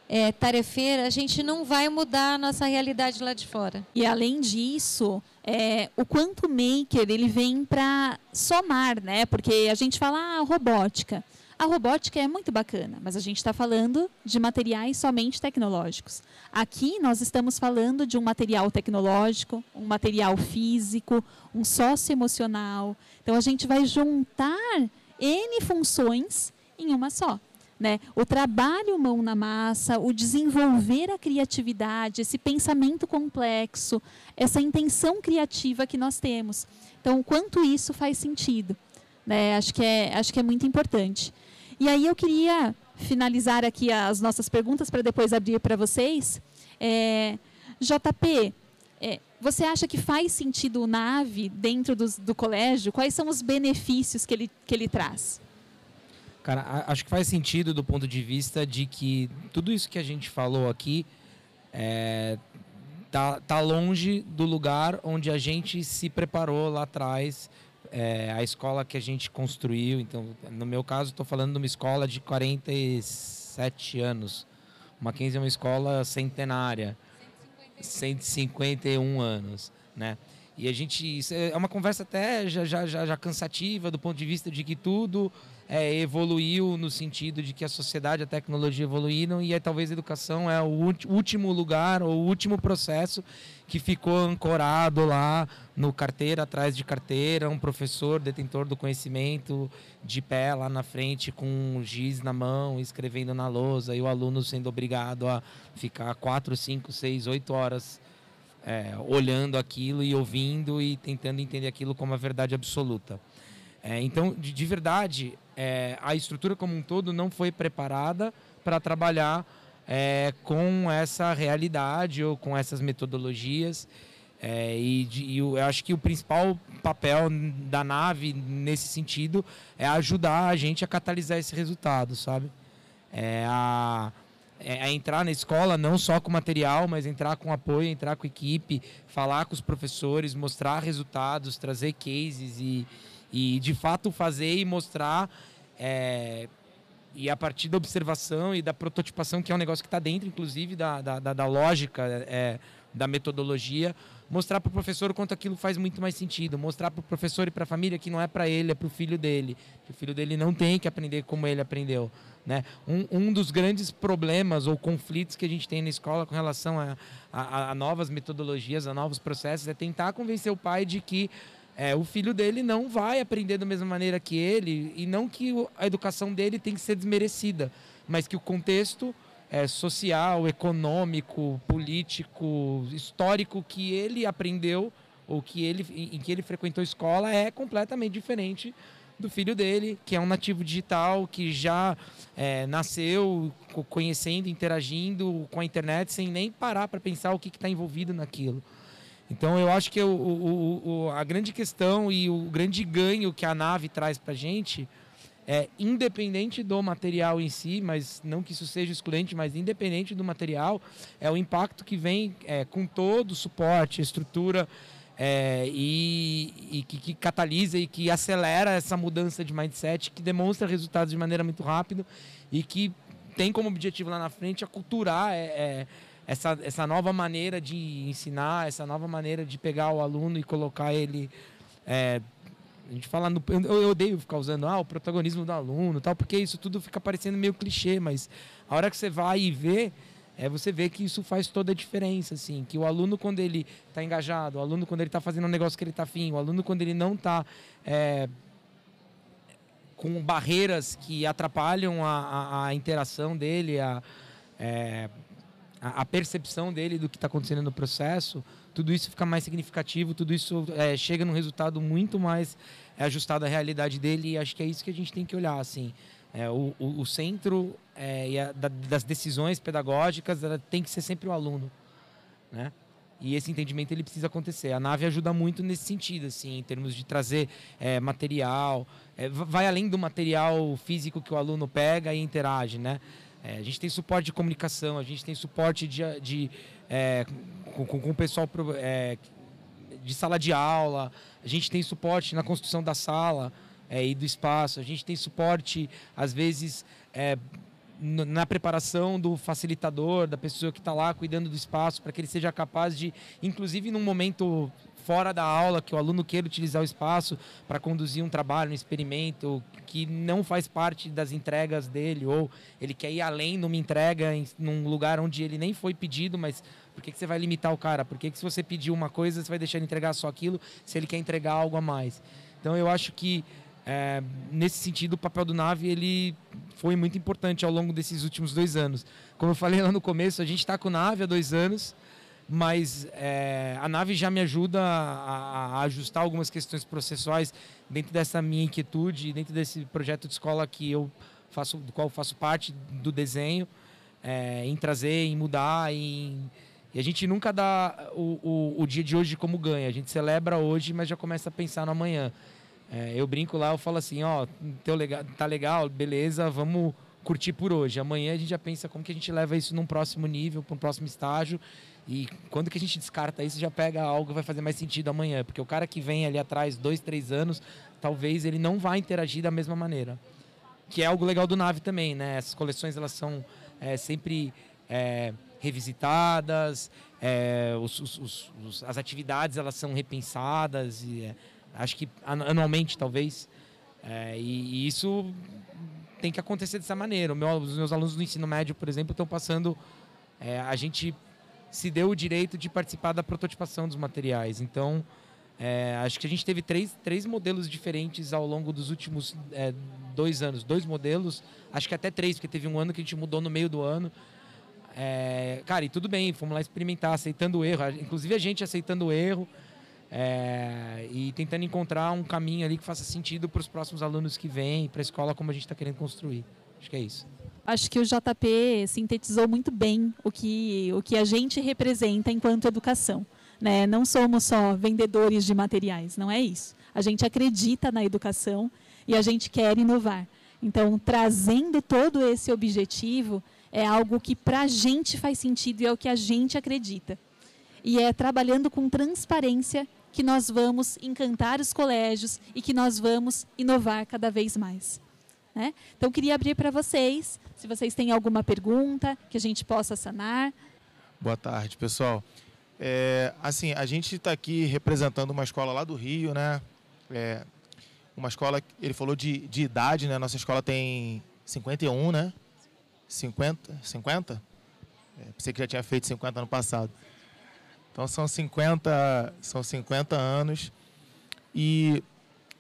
é, tarefeira, a gente não vai mudar a nossa realidade lá de fora. E além disso, é, o quanto maker ele vem para somar, né? Porque a gente fala ah, robótica. A robótica é muito bacana, mas a gente está falando de materiais somente tecnológicos. Aqui nós estamos falando de um material tecnológico, um material físico, um socioemocional. Então a gente vai juntar N funções em uma só. Né? O trabalho mão na massa, o desenvolver a criatividade, esse pensamento complexo, essa intenção criativa que nós temos. Então, o quanto isso faz sentido. Né? Acho, que é, acho que é muito importante. E aí eu queria finalizar aqui as nossas perguntas para depois abrir para vocês. É, JP, é, você acha que faz sentido o NAVE dentro do, do colégio? Quais são os benefícios que ele, que ele traz? Cara, acho que faz sentido do ponto de vista de que tudo isso que a gente falou aqui é, tá, tá longe do lugar onde a gente se preparou lá atrás, é, a escola que a gente construiu. Então, no meu caso, estou falando de uma escola de 47 anos. Mackenzie é uma escola centenária, 151 anos, né? E a gente. é uma conversa até já, já, já cansativa do ponto de vista de que tudo é, evoluiu no sentido de que a sociedade, a tecnologia evoluíram e aí, talvez a educação é o último lugar, ou o último processo que ficou ancorado lá no carteira, atrás de carteira, um professor detentor do conhecimento de pé lá na frente com um giz na mão, escrevendo na lousa e o aluno sendo obrigado a ficar quatro, cinco, seis, oito horas é, olhando aquilo e ouvindo e tentando entender aquilo como a verdade absoluta. É, então, de, de verdade, é, a estrutura como um todo não foi preparada para trabalhar é, com essa realidade ou com essas metodologias. É, e, de, e, eu acho que o principal papel da nave nesse sentido é ajudar a gente a catalisar esse resultado, sabe? É a, é entrar na escola não só com material, mas entrar com apoio, entrar com equipe, falar com os professores, mostrar resultados, trazer cases e, e de fato fazer e mostrar é, e a partir da observação e da prototipação que é um negócio que está dentro inclusive da, da, da lógica é, da metodologia mostrar para o professor o quanto aquilo faz muito mais sentido mostrar para o professor e para a família que não é para ele é para o filho dele que o filho dele não tem que aprender como ele aprendeu né? Um, um dos grandes problemas ou conflitos que a gente tem na escola com relação a, a, a novas metodologias a novos processos é tentar convencer o pai de que é, o filho dele não vai aprender da mesma maneira que ele e não que a educação dele tem que ser desmerecida, mas que o contexto é, social, econômico, político, histórico que ele aprendeu ou que ele, em que ele frequentou escola é completamente diferente do filho dele, que é um nativo digital, que já é, nasceu conhecendo, interagindo com a internet sem nem parar para pensar o que está envolvido naquilo. Então eu acho que o, o, o, a grande questão e o grande ganho que a nave traz para a gente é independente do material em si, mas não que isso seja excludente, mas independente do material, é o impacto que vem é, com todo o suporte, estrutura é, e, e que, que, catalisa e que acelera essa mudança de mindset, que demonstra resultados de maneira muito rápida e que tem como objetivo lá na frente aculturar é, é essa, essa nova maneira de ensinar, essa nova maneira de pegar o aluno e colocar ele. É, a gente fala no, eu, odeio ficar usando ah, o protagonismo do aluno, tal, porque isso tudo fica parecendo meio clichê, mas a hora que você vai e vê, é, você vê que isso faz toda a diferença, assim, que o aluno quando ele está engajado, o aluno quando ele está fazendo um negócio que ele está afim, o aluno quando ele não está é, com barreiras que atrapalham a, a, a interação dele, a, é, a, a percepção dele do que está acontecendo no processo, tudo isso fica mais significativo, tudo isso é, chega num resultado muito mais é, ajustado à realidade dele e acho que é isso que a gente tem que olhar, assim. É, o, o, o, centro é, a, da, das decisões pedagógicas tem que ser sempre o aluno, né? E esse entendimento ele precisa acontecer. A nave ajuda muito nesse sentido, assim, em termos de trazer é, material, é, vai além do material físico que o aluno pega e interage, né? É, a gente tem suporte de comunicação, a gente tem suporte de, de é, com, com, o pessoal é, de sala de aula, a gente tem suporte na construção da sala é, e do espaço, a gente tem suporte, às vezes, é, na preparação do facilitador, da pessoa que está lá cuidando do espaço, para que ele seja capaz de, inclusive num momento fora da aula, que o aluno queira utilizar o espaço para conduzir um trabalho, um experimento que não faz parte das entregas dele, ou ele quer ir além numa entrega em num lugar onde ele nem foi pedido, mas por que, que você vai limitar o cara? Por que, que se você pedir uma coisa, você vai deixar ele entregar só aquilo, se ele quer entregar algo a mais? Então eu acho que é, nesse sentido, o papel do Nave ele foi muito importante ao longo desses últimos dois anos. Como eu falei lá no começo, a gente está com o Nave há dois anos, mas é, a Nave já me ajuda a, a, ajustar algumas questões processuais dentro dessa minha inquietude, dentro desse projeto de escola que eu faço, do qual faço parte do desenho, é, em trazer, em mudar, em e a gente nunca dá o, o, o, dia de hoje como ganha. A gente celebra hoje, mas já começa a pensar no amanhã. É, eu brinco lá, eu falo assim, ó, teu legal, tá legal, beleza, vamos curtir por hoje. Amanhã a gente já pensa como que a gente leva isso num próximo nível, para um próximo estágio. E quando que a gente descarta isso, já pega algo que vai fazer mais sentido amanhã. Porque o cara que vem ali atrás, dois, três anos, talvez ele não vá interagir da mesma maneira. Que é algo legal do Nave também, né? Essas coleções, elas são é, sempre é, revisitadas, é, os, os, os, as atividades, elas são repensadas. E, é, acho que anualmente talvez. É, e, e, isso tem que acontecer dessa maneira. Meu, os meus alunos do ensino médio, por exemplo, estão passando. É, a gente se deu o direito de participar da prototipação dos materiais. Então, é, acho que a gente teve três, três modelos diferentes ao longo dos últimos é, dois anos. Dois modelos, acho que até três, porque teve um ano que a gente mudou no meio do ano. É, cara, e tudo bem, fomos lá experimentar, aceitando o erro. Inclusive a gente aceitando o erro. É, e tentando encontrar um caminho ali que faça sentido para os próximos alunos que vêm, para a escola como a gente está querendo construir. Acho que é isso. Acho que o JP sintetizou muito bem o que, o que a gente representa enquanto educação. Né? Não somos só vendedores de materiais, não é isso. A gente acredita na educação e a gente quer inovar. Então, trazendo todo esse objetivo, é algo que para a gente faz sentido e é o que a gente acredita. E é trabalhando com transparência que nós vamos encantar os colégios e que nós vamos inovar cada vez mais. Né? Então, queria abrir para vocês, se vocês têm alguma pergunta que a gente possa sanar. Boa tarde, pessoal. É, assim, a gente está aqui representando uma escola lá do Rio, né? É, uma escola, ele falou de, de idade, né? Nossa escola tem 51, né? 50? 50? É, pensei que já tinha feito 50 ano passado. Então são 50, são 50 anos e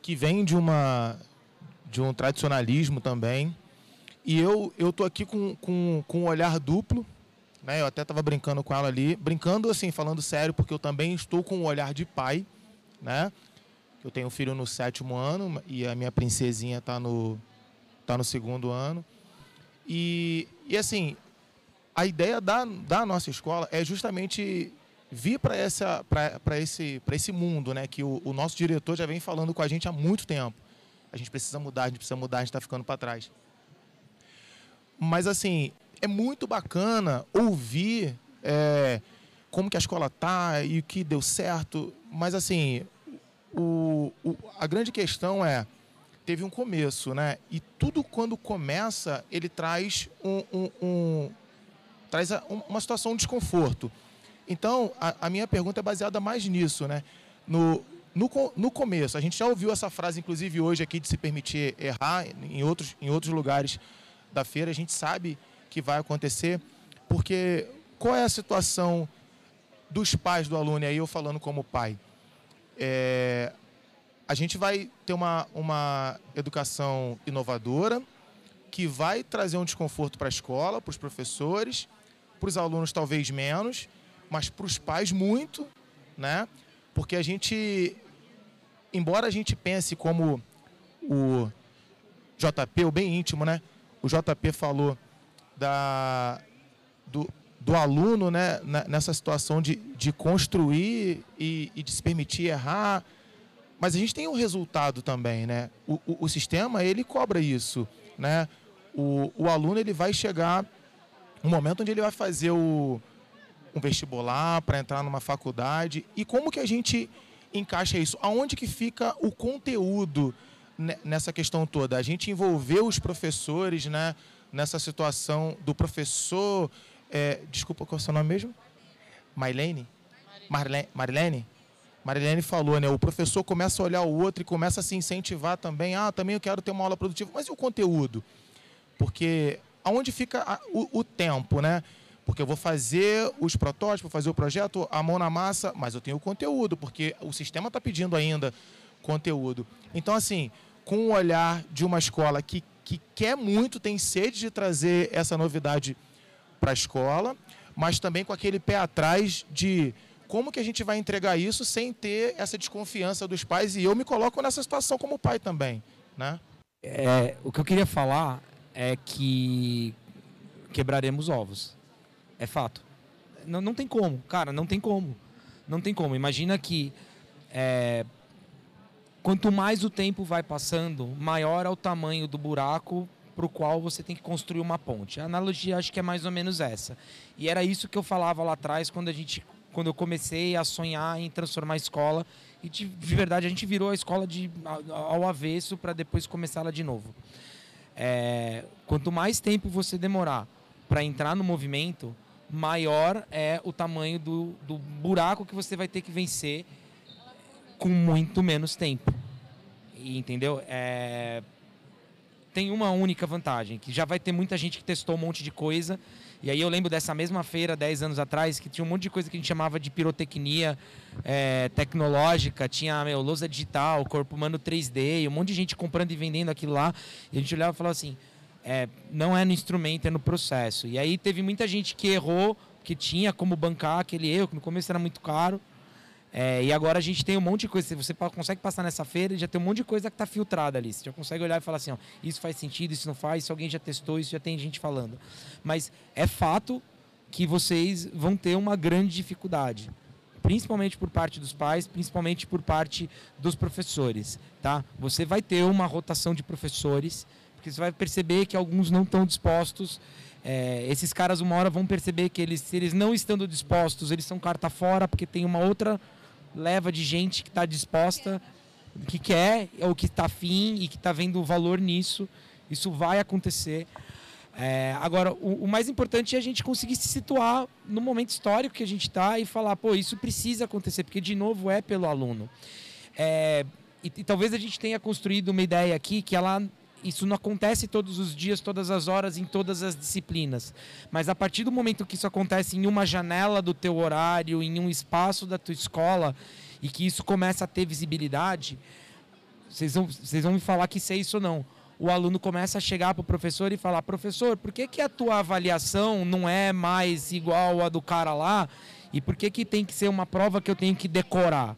que vem de uma de um tradicionalismo também. E eu eu tô aqui com, com, com um olhar duplo, né? Eu até estava brincando com ela ali, brincando assim, falando sério, porque eu também estou com um olhar de pai, né? Eu tenho um filho no sétimo ano e a minha princesinha está no tá no segundo ano. E, e assim, a ideia da, da nossa escola é justamente vir para esse esse mundo né que o, o, nosso diretor já vem falando com a gente há muito tempo a gente precisa mudar a gente precisa mudar a gente está ficando para trás. Mas assim é muito bacana ouvir é, como que a escola tá e o que deu certo mas assim o, o, a grande questão é teve um começo né? E tudo quando começa ele traz um, um, um traz uma situação de desconforto. Então, a, a, minha pergunta é baseada mais nisso, né? No, no, no começo, a gente já ouviu essa frase, inclusive hoje aqui, de se permitir errar em outros, em outros lugares da feira, a gente sabe que vai acontecer, porque qual é a situação dos pais do aluno, e aí eu falando como pai? É, a gente vai ter uma, uma educação inovadora, que vai trazer um desconforto para a escola, para os professores, para os alunos talvez menos, mas para os pais muito, né? Porque a gente, embora a gente pense como o JP, o bem íntimo, né? O JP falou da, do, do aluno né, nessa situação de, de construir e, e de se permitir errar. Mas a gente tem um resultado também, né? O, o, o sistema, ele cobra isso, né? O, o aluno, ele vai chegar um momento onde ele vai fazer o, um vestibular para entrar numa faculdade. E como que a gente encaixa isso? Aonde que fica o conteúdo nessa questão toda? A gente envolveu os professores, né? Nessa situação do professor é, desculpa, qual é o seu nome mesmo? Marilene? Marilene? Marilene? Marilene falou, né? O professor começa a olhar o outro e começa a se incentivar também. Ah, também eu quero ter uma aula produtiva. Mas e o conteúdo? Porque aonde fica o, o, tempo, né? Porque eu vou fazer os protótipos, fazer o projeto, a mão na massa, mas eu tenho o conteúdo, porque o sistema está pedindo ainda conteúdo. Então, assim, com o olhar de uma escola que, que quer muito, tem sede de trazer essa novidade para a escola, mas também com aquele pé atrás de como que a gente vai entregar isso sem ter essa desconfiança dos pais e eu me coloco nessa situação como pai também, né? É, o que eu queria falar é que quebraremos ovos, é fato. Não, não tem como, cara, não tem como, não tem como. Imagina que é, quanto mais o tempo vai passando, maior é o tamanho do buraco para o qual você tem que construir uma ponte. A analogia acho que é mais ou menos essa. E era isso que eu falava lá atrás quando a gente quando eu comecei a sonhar em transformar a escola e de, de verdade a gente virou a escola de ao avesso para depois começar ela de novo. É, quanto mais tempo você demorar para entrar no movimento, maior é o tamanho do, do buraco que você vai ter que vencer com muito menos tempo. E, entendeu? É, tem uma única vantagem, que já vai ter muita gente que testou um monte de coisa. E aí eu lembro dessa mesma feira, 10 anos atrás, que tinha um monte de coisa que a gente chamava de pirotecnia é, tecnológica, tinha meu, lousa digital, corpo humano 3D, e um monte de gente comprando e vendendo aquilo lá. E a gente olhava e falava assim, é, não é no instrumento, é no processo. E aí teve muita gente que errou, que tinha como bancar aquele erro, que no começo era muito caro. É, e agora a gente tem um monte de coisa. Você consegue passar nessa feira e já tem um monte de coisa que está filtrada ali. Você já consegue olhar e falar assim: ó, isso faz sentido, isso não faz, isso alguém já testou, isso já tem gente falando. Mas é fato que vocês vão ter uma grande dificuldade. Principalmente por parte dos pais, principalmente por parte dos professores. Tá? Você vai ter uma rotação de professores, porque você vai perceber que alguns não estão dispostos. É, esses caras, uma hora, vão perceber que eles, se eles não estando dispostos, eles são carta fora, porque tem uma outra leva de gente que está disposta, que quer ou que está afim e que está vendo valor nisso. Isso vai acontecer. É, agora, o, o, mais importante é a gente conseguir se situar no momento histórico que a gente está e falar, pô, isso precisa acontecer, porque de novo é pelo aluno. É, e, e, talvez a gente tenha construído uma ideia aqui que ela isso não acontece todos os dias, todas as horas, em todas as disciplinas. Mas a partir do momento que isso acontece em uma janela do teu horário, em um espaço da tua escola, e que isso começa a ter visibilidade, vocês vão, vocês vão me falar que é isso ou não. O aluno começa a chegar para o professor e falar: professor, por que, que a tua avaliação não é mais igual a do cara lá? E por que, que tem que ser uma prova que eu tenho que decorar?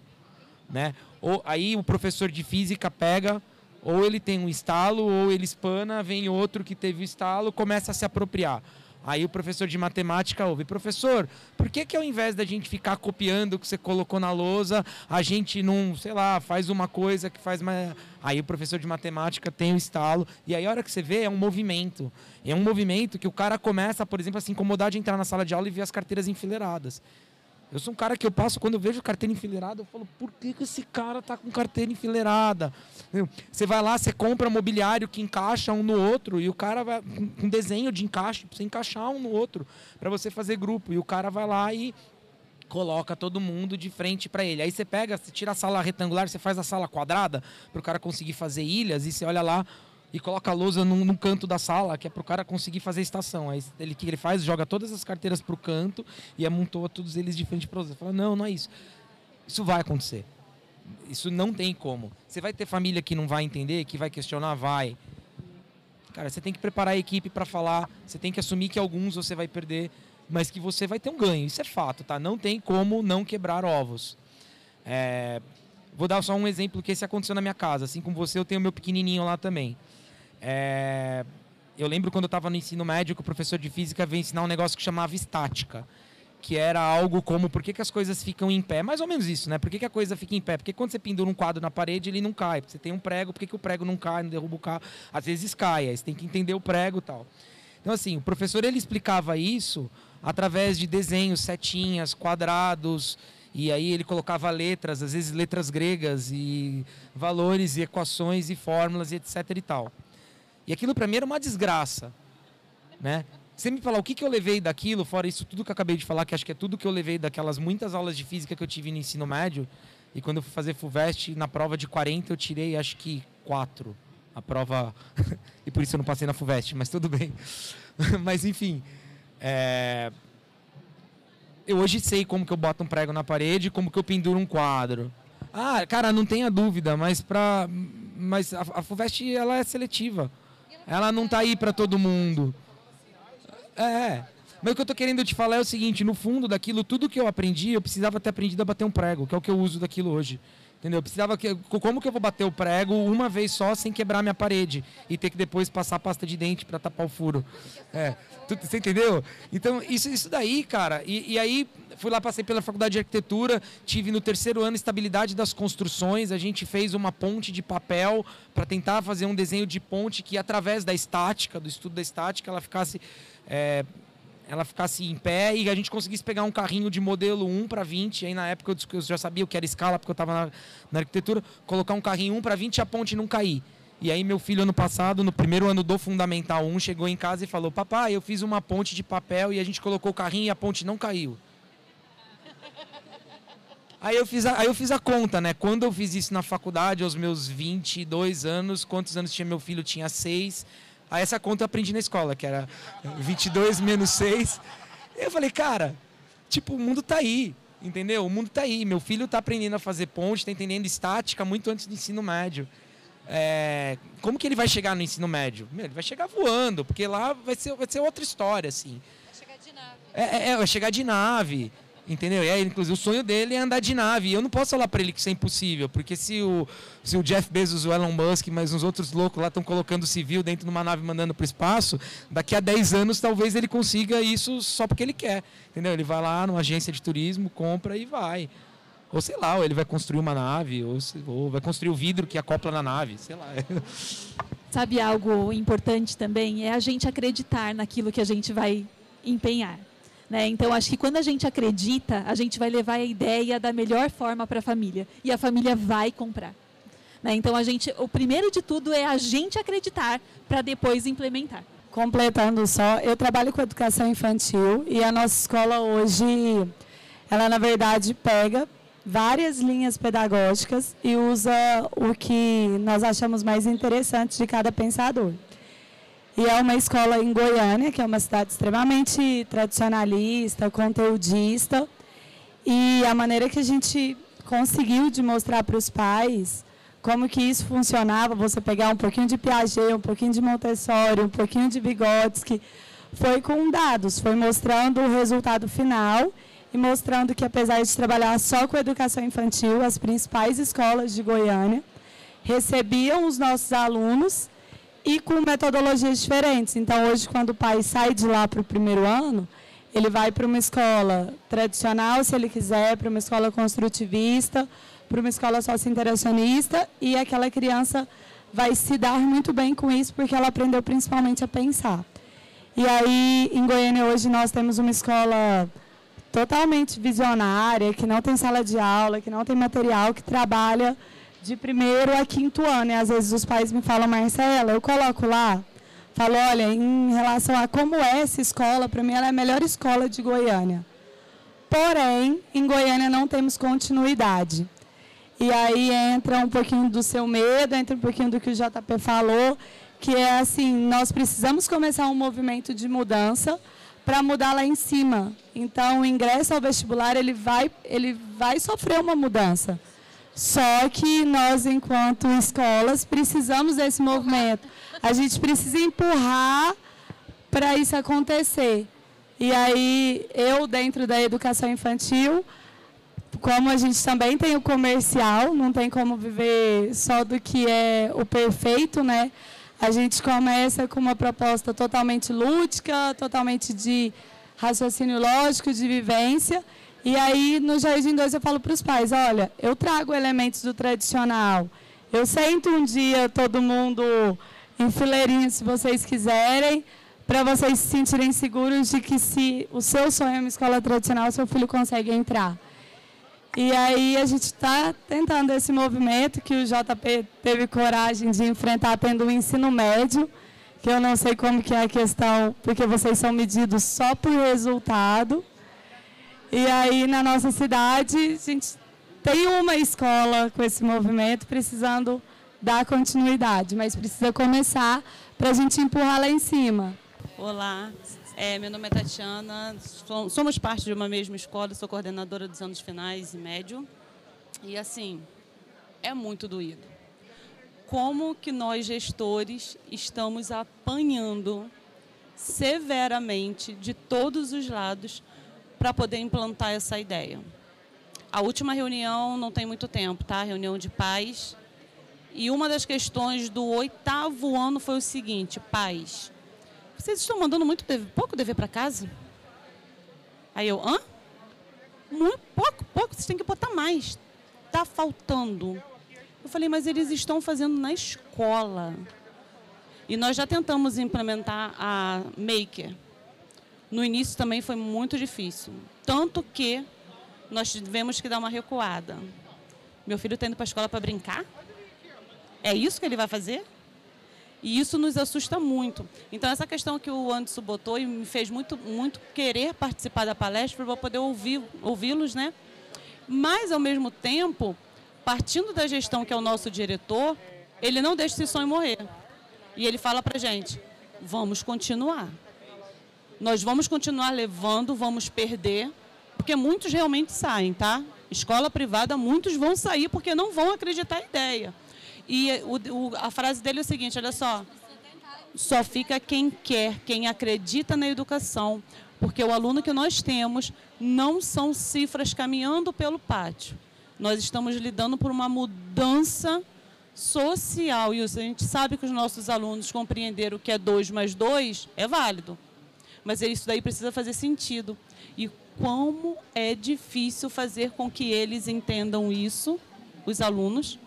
Né? Ou, aí o professor de física pega ou ele tem um estalo, ou ele espana, vem outro que teve o estalo, começa a se apropriar. Aí o professor de matemática ouve, professor, por que que ao invés da gente ficar copiando o que você colocou na lousa, a gente não, sei lá, faz uma coisa que faz mais... Aí o professor de matemática tem o estalo, e aí a hora que você vê é um movimento. É um movimento que o cara começa, por exemplo, a se incomodar de entrar na sala de aula e ver as carteiras enfileiradas. Eu sou um cara que eu passo, quando eu vejo carteira enfileirada, eu falo, por que, que esse cara tá com carteira enfileirada? Você vai lá, você compra mobiliário que encaixa um no outro, e o cara vai com desenho de encaixe, pra você encaixar um no outro, para você fazer grupo. E o cara vai lá e coloca todo mundo de frente para ele. Aí você pega, você tira a sala retangular, você faz a sala quadrada, para o cara conseguir fazer ilhas, e você olha lá, e coloca a lousa num, num, canto da sala, que é para o cara conseguir fazer estação. Aí ele que ele faz? Joga todas as carteiras para o canto e amontoa todos eles de frente para os Fala, não, não é isso. Isso vai acontecer. Isso não tem como. Você vai ter família que não vai entender, que vai questionar, vai. Cara, você tem que preparar a equipe para falar, você tem que assumir que alguns você vai perder, mas que você vai ter um ganho. Isso é fato, tá? Não tem como não quebrar ovos. É... Vou dar só um exemplo que esse aconteceu na minha casa. Assim como você, eu tenho meu pequenininho lá também. É... eu lembro quando eu estava no ensino médio que o professor de física veio ensinar um negócio que chamava estática. Que era algo como por que, que as coisas ficam em pé. Mais ou menos isso, né? Por que, que a coisa fica em pé? Porque quando você pendura um quadro na parede, ele não cai. Você tem um prego, por que, que o prego não cai, não derruba o carro? Às vezes cai, aí você tem que entender o prego e tal. Então, assim, o professor ele explicava isso através de desenhos, setinhas, quadrados, e aí ele colocava letras, às vezes letras gregas, e valores, e equações, e fórmulas, e etc e tal. E aquilo para mim era uma desgraça, né? Você me falar o que, que eu levei daquilo, fora isso tudo que eu acabei de falar, que acho que é tudo que eu levei daquelas muitas aulas de física que eu tive no ensino médio, e quando eu fui fazer FUVEST, na prova de 40 eu tirei acho que 4. A prova. e por isso eu não passei na FUVEST, mas tudo bem. mas enfim. É... Eu hoje sei como que eu boto um prego na parede, como que eu penduro um quadro. Ah, cara, não tenha dúvida, mas para mas a, FUVEST ela é seletiva. Ela não está aí para todo mundo. É. Mas o que eu estou querendo te falar é o seguinte, no fundo daquilo, tudo que eu aprendi, eu precisava ter aprendido a bater um prego, que é o que eu uso daquilo hoje. Entendeu? Eu precisava que. Como que eu vou bater o prego uma vez só sem quebrar minha parede? E ter que depois passar pasta de dente para tapar o furo. É. Você entendeu? Então, isso, isso daí, cara. E, e, aí, fui lá, passei pela faculdade de arquitetura, tive no terceiro ano estabilidade das construções. A gente fez uma ponte de papel para tentar fazer um desenho de ponte que, através da estática, do estudo da estática, ela ficasse. É, ela ficasse em pé e a gente conseguisse pegar um carrinho de modelo 1 para 20. Aí na época eu já sabia o que era escala, porque eu estava na, na, arquitetura, colocar um carrinho 1 para 20 e a ponte não cair. E aí meu filho ano passado, no primeiro ano do Fundamental 1, chegou em casa e falou: "Papai, eu fiz uma ponte de papel e a gente colocou o carrinho e a ponte não caiu". Aí eu fiz a, aí eu fiz a conta, né? Quando eu fiz isso na faculdade, aos meus 22 anos, quantos anos tinha meu filho? Tinha 6 Aí essa conta eu aprendi na escola, que era 22 menos 6. Eu falei, cara, tipo, o mundo tá aí, entendeu? O mundo tá aí. Meu filho tá aprendendo a fazer ponte, tá entendendo estática muito antes do ensino médio. É, como que ele vai chegar no ensino médio? Meu, ele vai chegar voando, porque lá vai ser, vai ser outra história, assim. Vai chegar de nave. É, é, é vai chegar de nave. Entendeu? E aí, inclusive, o sonho dele é andar de nave. Eu não posso falar para ele que isso é impossível, porque se o, se o Jeff Bezos, o Elon Musk, mas uns outros loucos lá estão colocando civil dentro de uma nave mandando para o espaço, daqui a 10 anos talvez ele consiga isso só porque ele quer. Entendeu? Ele vai lá numa agência de turismo, compra e vai. Ou sei lá, ou ele vai construir uma nave, ou, ou vai construir o vidro que acopla na nave, sei lá. Sabe algo importante também? É a gente acreditar naquilo que a gente vai empenhar. Né? Então, acho que quando a gente acredita, a gente vai levar a ideia da melhor forma para a família. E a família vai comprar. Né? Então, a gente, o primeiro de tudo é a gente acreditar para depois implementar. Completando só, eu trabalho com educação infantil e a nossa escola hoje, ela na verdade pega várias linhas pedagógicas e usa o que nós achamos mais interessante de cada pensador. E é uma escola em Goiânia, que é uma cidade extremamente tradicionalista, conteudista. E a maneira que a gente conseguiu de mostrar para os pais como que isso funcionava, você pegar um pouquinho de Piaget, um pouquinho de Montessori, um pouquinho de Vygotsky, foi com dados, foi mostrando o resultado final e mostrando que apesar de trabalhar só com educação infantil, as principais escolas de Goiânia recebiam os nossos alunos e com metodologias diferentes. Então, hoje, quando o pai sai de lá para o primeiro ano, ele vai para uma escola tradicional, se ele quiser, para uma escola construtivista, para uma escola socio-interacionista, e aquela criança vai se dar muito bem com isso, porque ela aprendeu principalmente a pensar. E aí, em Goiânia, hoje, nós temos uma escola totalmente visionária, que não tem sala de aula, que não tem material, que trabalha de primeiro a quinto ano. E às vezes os pais me falam, Marcela, eu coloco lá, falo, olha, em relação a como é essa escola, para mim ela é a melhor escola de Goiânia. Porém, em Goiânia não temos continuidade. E aí entra um pouquinho do seu medo, entra um pouquinho do que o JP falou, que é assim, nós precisamos começar um movimento de mudança para mudar lá em cima. Então, o ingresso ao vestibular, ele vai, ele vai sofrer uma mudança. Só que nós, enquanto escolas, precisamos desse movimento. A gente precisa empurrar para isso acontecer. E aí, eu, dentro da educação infantil, como a gente também tem o comercial, não tem como viver só do que é o perfeito, né? A gente começa com uma proposta totalmente lúdica, totalmente de raciocínio lógico, de vivência. E aí, no Jardim 2, eu falo para os pais: olha, eu trago elementos do tradicional. Eu sento um dia todo mundo em fileirinha, se vocês quiserem, para vocês se sentirem seguros de que se o seu sonho é uma escola tradicional, seu filho consegue entrar. E aí a gente está tentando esse movimento que o JP teve coragem de enfrentar tendo o um ensino médio, que eu não sei como que é a questão, porque vocês são medidos só por resultado. E aí na nossa cidade a gente tem uma escola com esse movimento precisando dar continuidade, mas precisa começar para a gente empurrar lá em cima. Olá, é, meu nome é Tatiana, somos parte de uma mesma escola, sou coordenadora dos anos finais e médio. E assim, é muito doído. Como que nós gestores estamos apanhando severamente de todos os lados para poder implantar essa ideia. A última reunião não tem muito tempo, tá? Reunião de pais. E uma das questões do oitavo ano foi o seguinte: pais, vocês estão mandando muito dever, pouco dever para casa? Aí eu, hã? Muito pouco, pouco, vocês têm que botar mais. Está faltando. Eu falei, mas eles estão fazendo na escola. E nós já tentamos implementar a Maker. No início também foi muito difícil. Tanto que nós tivemos que dar uma recuada. Meu filho está indo para a escola para brincar? É isso que ele vai fazer? E isso nos assusta muito. Então, essa questão que o Anderson botou e me fez muito, muito querer participar da palestra para poder ouvi-los, né? Mas, ao mesmo tempo, partindo da gestão que é o nosso diretor, ele não deixa esse sonho morrer. E ele fala para gente, vamos continuar. Nós vamos continuar levando, vamos perder, porque muitos realmente saem, tá? Escola privada, muitos vão sair porque não vão acreditar na ideia. E o, o, a frase dele é o seguinte: olha só. Só fica quem quer, quem acredita na educação, porque o aluno que nós temos não são cifras caminhando pelo pátio. Nós estamos lidando por uma mudança social e a gente sabe que os nossos alunos compreenderam que é 2 mais 2 é válido. Mas isso daí precisa fazer sentido. E como é difícil fazer com que eles entendam isso, os alunos,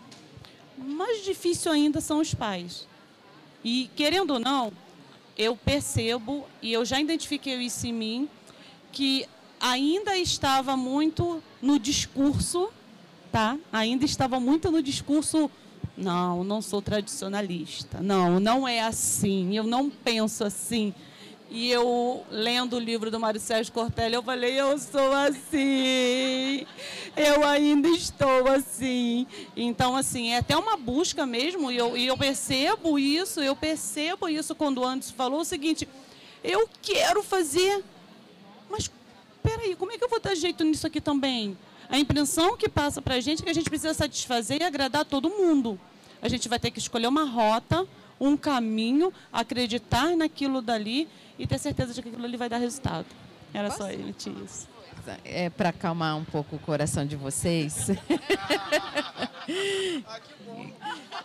mais difícil ainda são os pais. E, querendo ou não, eu percebo, e eu já identifiquei isso em mim, que ainda estava muito no discurso, tá? Ainda estava muito no discurso, não, não sou tradicionalista. Não, não é assim, eu não penso assim. E eu, lendo o livro do Mário Sérgio Cortelli, eu falei, eu sou assim, eu ainda estou assim. Então, assim, é até uma busca mesmo, e eu, e eu percebo isso, eu percebo isso quando o Anderson falou o seguinte, eu quero fazer, mas peraí, como é que eu vou dar jeito nisso aqui também? A impressão que passa para a gente é que a gente precisa satisfazer e agradar todo mundo. A gente vai ter que escolher uma rota, um caminho, acreditar naquilo dali e ter certeza de que aquilo ali vai dar resultado. Era Posso? só emitir isso. É para acalmar um pouco o coração de vocês.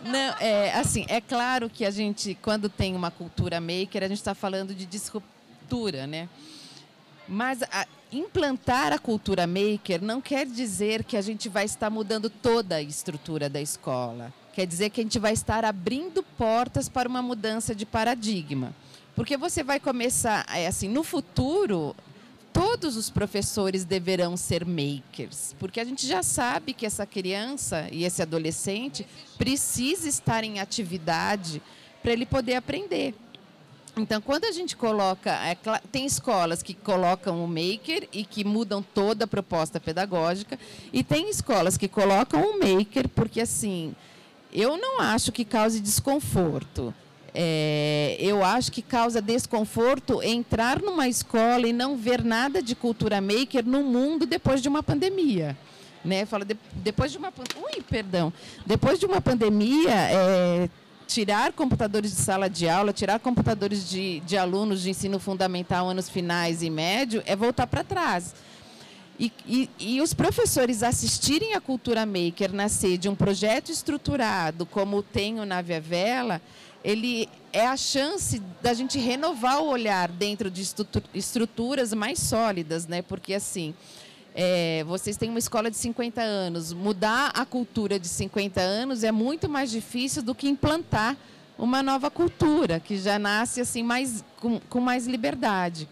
Não, é assim, é claro que a gente, quando tem uma cultura maker, a gente está falando de disruptura, né? Mas a, implantar a cultura maker não quer dizer que a gente vai estar mudando toda a estrutura da escola. Quer dizer que a gente vai estar abrindo portas para uma mudança de paradigma. Porque você vai começar, é assim, no futuro, todos os professores deverão ser makers, porque a gente já sabe que essa criança e esse adolescente precisa estar em atividade para ele poder aprender. Então, quando a gente coloca, é, tem escolas que colocam o maker e que mudam toda a proposta pedagógica, e tem escolas que colocam o maker porque assim, eu não acho que cause desconforto é, eu acho que causa desconforto entrar numa escola e não ver nada de cultura maker no mundo depois de uma pandemia. Né? Fala, de, depois de uma ui, perdão, depois de uma pandemia, é, tirar computadores de sala de aula, tirar computadores de, de alunos de ensino fundamental, anos finais e médio, é voltar para trás. E, e, e, os professores assistirem a Cultura Maker nascer de um projeto estruturado, como tem o Nave a Vela, ele é a chance da gente renovar o olhar dentro de estruturas mais sólidas, né? Porque assim, é, vocês têm uma escola de 50 anos, mudar a cultura de 50 anos é muito mais difícil do que implantar uma nova cultura que já nasce assim mais com, com mais liberdade.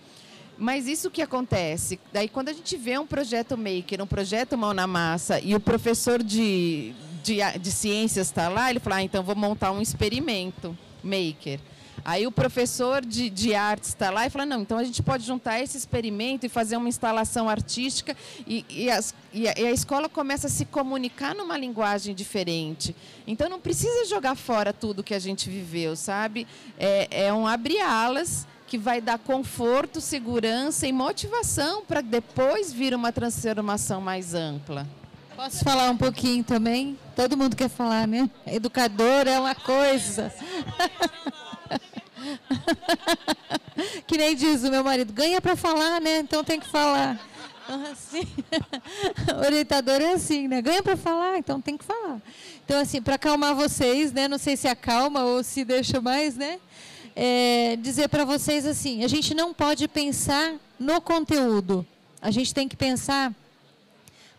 Mas isso que acontece, daí quando a gente vê um projeto maker, um projeto mão na massa e o professor de, de, de ciências está lá, ele fala, ah, então vou montar um experimento maker. Aí o professor de, de artes está lá e fala, não, então a gente pode juntar esse experimento e fazer uma instalação artística e, e, as, e, a, e, a, escola começa a se comunicar numa linguagem diferente. Então não precisa jogar fora tudo que a gente viveu, sabe? É, é um abrir alas que vai dar conforto, segurança e motivação para depois vir uma transformação mais ampla. Posso falar um pouquinho também? Todo mundo quer falar, né? Educador é uma coisa. que nem diz o meu marido, ganha para falar, né? Então tem que falar. Então, assim, orientador é assim, né? Ganha para falar, então tem que falar. Então, assim, para acalmar vocês, né? Não sei se acalma ou se deixa mais, né? É, dizer para vocês assim, a gente não pode pensar no conteúdo. A gente tem que pensar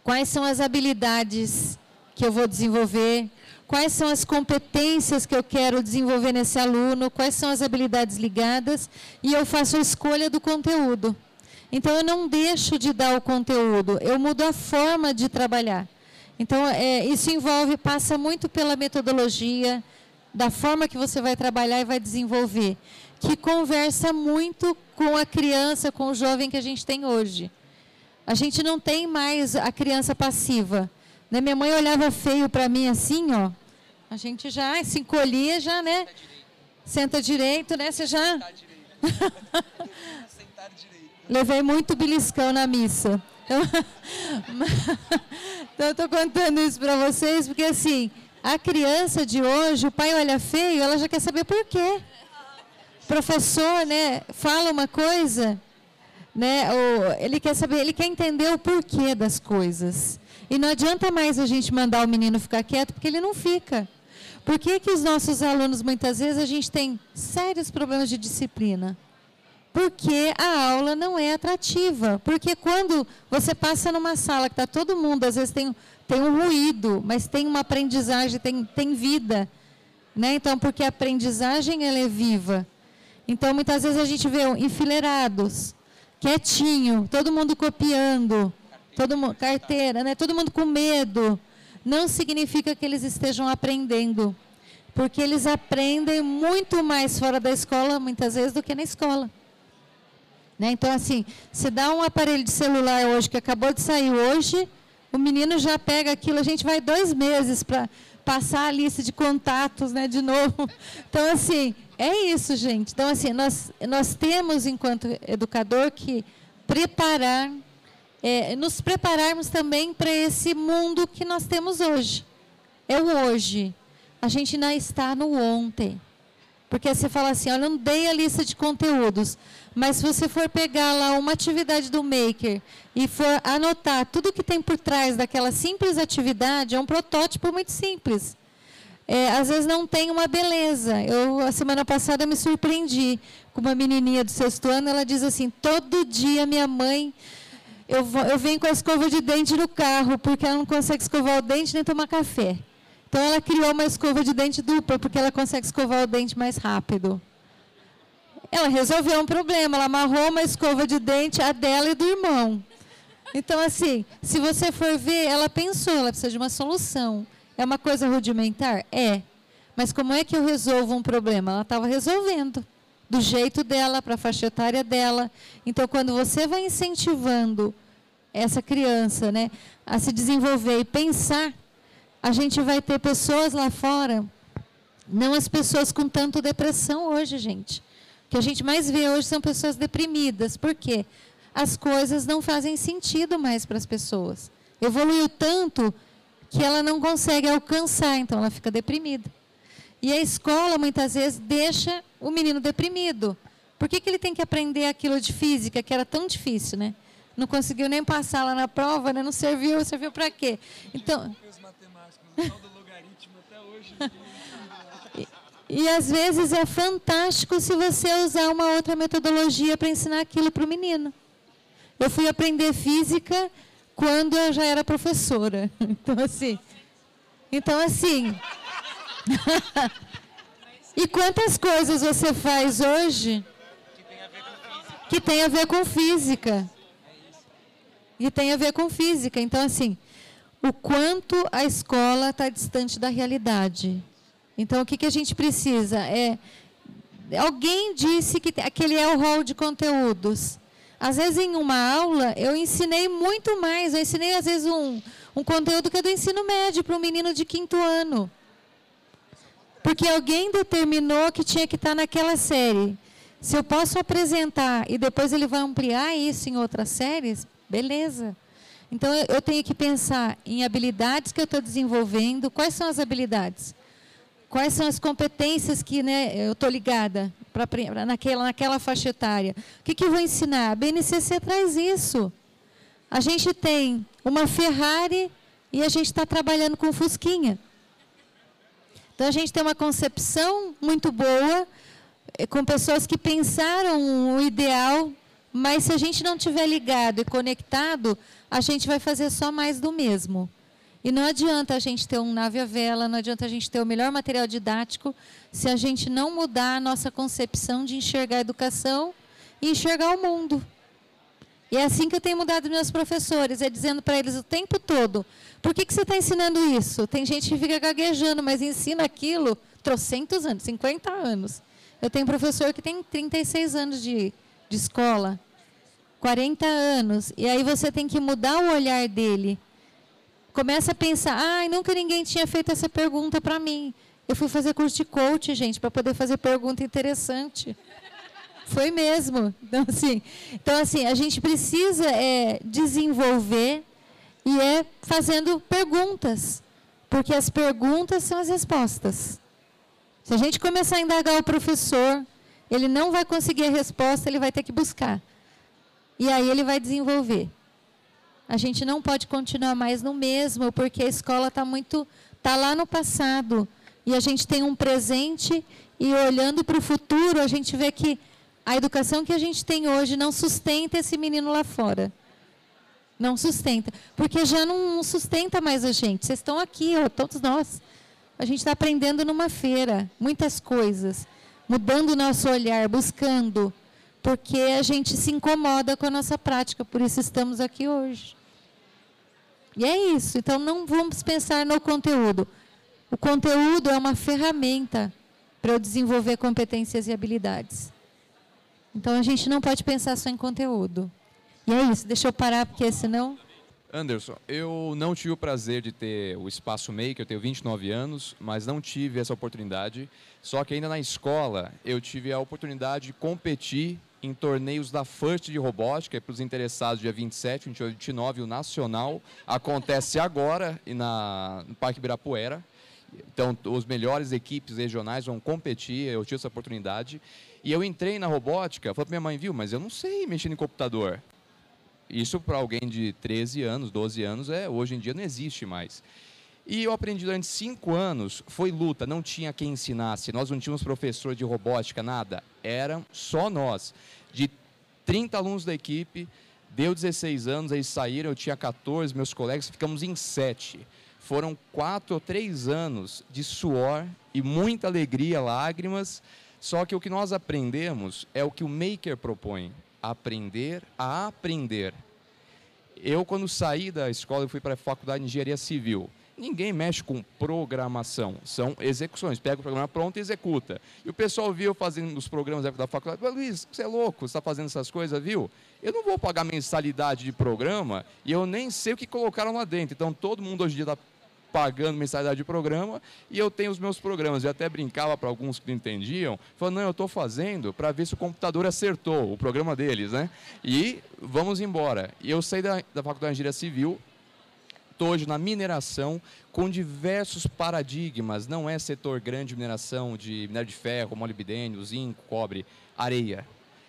quais são as habilidades que eu vou desenvolver, quais são as competências que eu quero desenvolver nesse aluno, quais são as habilidades ligadas, e eu faço a escolha do conteúdo. Então, eu não deixo de dar o conteúdo, eu mudo a forma de trabalhar. Então, é, isso envolve, passa muito pela metodologia, da forma que você vai trabalhar e vai desenvolver, que conversa muito com a criança, com o jovem que a gente tem hoje. A gente não tem mais a criança passiva. Né? Minha mãe olhava feio para mim assim, ó. A gente já se encolhia, já, né? Senta direito, né? Você já. Levei muito beliscão na missa. Então, então eu estou contando isso para vocês, porque assim, a criança de hoje, o pai olha feio, ela já quer saber por quê. O professor, né, fala uma coisa, né? Ou ele quer saber, ele quer entender o porquê das coisas. E não adianta mais a gente mandar o menino ficar quieto, porque ele não fica. Por que, que os nossos alunos, muitas vezes, a gente tem sérios problemas de disciplina? Porque a aula não é atrativa. Porque quando você passa numa sala que está todo mundo, às vezes tem, tem um ruído, mas tem uma aprendizagem, tem, tem vida. Né? Então, porque a aprendizagem ela é viva. Então, muitas vezes a gente vê enfileirados quietinho, todo mundo copiando, todo mundo, carteira, né? Todo mundo com medo. Não significa que eles estejam aprendendo, porque eles aprendem muito mais fora da escola, muitas vezes, do que na escola. Né? Então, assim, se dá um aparelho de celular hoje, que acabou de sair hoje, o menino já pega aquilo, a gente vai dois meses para passar a lista de contatos né, de novo. Então, assim, é isso, gente. Então, assim, nós, nós temos, enquanto educador, que preparar, é, nos prepararmos também para esse mundo que nós temos hoje. É o hoje. A gente não está no ontem. Porque você fala assim, olha, eu não dei a lista de conteúdos, mas se você for pegar lá uma atividade do Maker e for anotar tudo que tem por trás daquela simples atividade, é um protótipo muito simples é, às vezes não tem uma beleza. Eu, a semana passada, me surpreendi com uma menininha do sexto ano. Ela diz assim: todo dia minha mãe, eu, eu venho com a escova de dente no carro, porque ela não consegue escovar o dente nem tomar café. Então, ela criou uma escova de dente dupla, porque ela consegue escovar o dente mais rápido. Ela resolveu um problema, ela amarrou uma escova de dente, a dela e do irmão. Então, assim, se você for ver, ela pensou, ela precisa de uma solução. É uma coisa rudimentar? É. Mas como é que eu resolvo um problema? Ela estava resolvendo do jeito dela, para a faixa etária dela. Então, quando você vai incentivando essa criança né, a se desenvolver e pensar, a gente vai ter pessoas lá fora, não as pessoas com tanto depressão hoje, gente. O que a gente mais vê hoje são pessoas deprimidas. Por quê? As coisas não fazem sentido mais para as pessoas. Evoluiu tanto que ela não consegue alcançar, então ela fica deprimida. E a escola, muitas vezes, deixa o menino deprimido. Por que, que ele tem que aprender aquilo de física, que era tão difícil, né? Não conseguiu nem passar lá na prova, né? não serviu, serviu para quê? Então. E às vezes é fantástico se você usar uma outra metodologia para ensinar aquilo para o menino. Eu fui aprender física quando eu já era professora. Então assim, então assim. e quantas coisas você faz hoje que tem a ver com física? E tem a ver com física. Então assim, o quanto a escola está distante da realidade. Então, o que, que a gente precisa? É, alguém disse que aquele é o rol de conteúdos. Às vezes, em uma aula, eu ensinei muito mais. Eu ensinei, às vezes, um, um conteúdo que é do ensino médio para um menino de quinto ano. Porque alguém determinou que tinha que estar naquela série. Se eu posso apresentar e depois ele vai ampliar isso em outras séries, beleza. Então, eu tenho que pensar em habilidades que eu estou desenvolvendo. Quais são as habilidades? Quais são as competências que né, eu estou ligada pra, pra, naquela, naquela faixa etária? O que, que eu vou ensinar? A BNCC traz isso. A gente tem uma Ferrari e a gente está trabalhando com Fusquinha. Então a gente tem uma concepção muito boa, eh, com pessoas que pensaram o ideal, mas se a gente não tiver ligado e conectado, a gente vai fazer só mais do mesmo. E não adianta a gente ter um nave à vela, não adianta a gente ter o melhor material didático, se a gente não mudar a nossa concepção de enxergar a educação e enxergar o mundo. E é assim que eu tenho mudado meus professores, é dizendo para eles o tempo todo, por que, que você está ensinando isso? Tem gente que fica gaguejando, mas ensina aquilo trocentos anos, 50 anos. Eu tenho um professor que tem 36 anos de, de escola, 40 anos, e aí você tem que mudar o olhar dele começa a pensar, ai, nunca ninguém tinha feito essa pergunta para mim. Eu fui fazer curso de coach, gente, para poder fazer pergunta interessante. Foi mesmo. Então assim, então, assim a gente precisa é, desenvolver e é fazendo perguntas, porque as perguntas são as respostas. Se a gente começar a indagar o professor, ele não vai conseguir a resposta, ele vai ter que buscar. E aí ele vai desenvolver. A gente não pode continuar mais no mesmo, porque a escola está muito. está lá no passado. E a gente tem um presente, e olhando para o futuro, a gente vê que a educação que a gente tem hoje não sustenta esse menino lá fora. Não sustenta. Porque já não sustenta mais a gente. Vocês estão aqui, ó, todos nós. A gente está aprendendo numa feira, muitas coisas. Mudando o nosso olhar, buscando porque a gente se incomoda com a nossa prática, por isso estamos aqui hoje. E é isso, então não vamos pensar no conteúdo. O conteúdo é uma ferramenta para eu desenvolver competências e habilidades. Então a gente não pode pensar só em conteúdo. E é isso, deixa eu parar, porque senão. Anderson, eu não tive o prazer de ter o Espaço Maker, eu tenho 29 anos, mas não tive essa oportunidade. Só que ainda na escola eu tive a oportunidade de competir em torneios da FIRST de robótica, para os interessados, dia 27, 28 e 29, o Nacional acontece agora na, no Parque Ibirapuera. Então, os melhores equipes regionais vão competir, eu tive essa oportunidade. E eu entrei na robótica, falei para minha mãe, viu, mas eu não sei mexer em computador. Isso para alguém de 13 anos, 12 anos, é hoje em dia não existe mais. E eu aprendi durante cinco anos, foi luta, não tinha quem ensinasse, nós não tínhamos professor de robótica, nada, eram só nós. De 30 alunos da equipe, deu 16 anos, eles saíram, eu tinha 14, meus colegas, ficamos em sete. Foram quatro ou três anos de suor e muita alegria, lágrimas, só que o que nós aprendemos é o que o Maker propõe, aprender a aprender. Eu, quando saí da escola, eu fui para a faculdade de engenharia civil. Ninguém mexe com programação, são execuções. Pega o programa pronto e executa. E o pessoal viu fazendo os programas da faculdade. Luiz, você é louco, você está fazendo essas coisas, viu? Eu não vou pagar mensalidade de programa e eu nem sei o que colocaram lá dentro. Então todo mundo hoje em dia está pagando mensalidade de programa e eu tenho os meus programas. Eu até brincava para alguns que não entendiam, falando, não, eu estou fazendo para ver se o computador acertou o programa deles, né? E vamos embora. E eu saí da, da Faculdade de Engenharia Civil, Hoje na mineração com diversos paradigmas. Não é setor grande de mineração de minério de ferro, molibdênio, zinco, cobre, areia.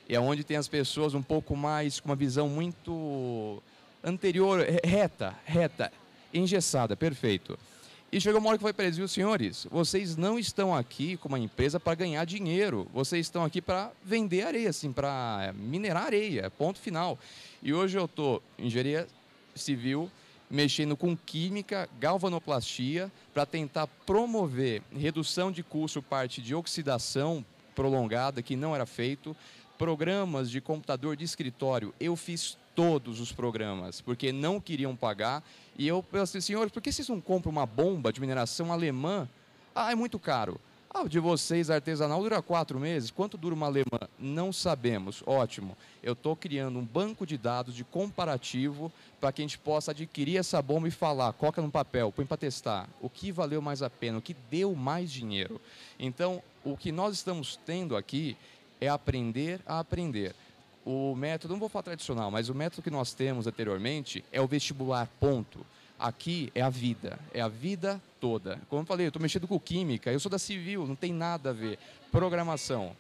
É onde tem as pessoas um pouco mais com uma visão muito anterior, reta, reta, engessada, perfeito. E chegou uma hora que foi para viu, senhores, vocês não estão aqui como uma empresa para ganhar dinheiro, vocês estão aqui para vender areia, assim, para minerar areia, ponto final. E hoje eu estou engenharia civil, mexendo com química, galvanoplastia, para tentar promover redução de custo parte de oxidação prolongada, que não era feito, programas de computador de escritório. Eu fiz todos os programas, porque não queriam pagar. E eu pensei, senhores, por que vocês não compram uma bomba de mineração alemã? Ah, é muito caro. Ah, de vocês, artesanal, dura quatro meses. Quanto dura uma alemã? Não sabemos. Ótimo. Eu estou criando um banco de dados de comparativo para que a gente possa adquirir essa bomba e falar, coloca no papel, põe para testar, o que valeu mais a pena, o que deu mais dinheiro. Então, o que nós estamos tendo aqui é aprender a aprender. O método, não vou falar tradicional, mas o método que nós temos anteriormente é o vestibular ponto. Aqui é a vida, é a vida toda. Como eu falei, eu estou mexendo com química, eu sou da civil, não tem nada a ver. Programação.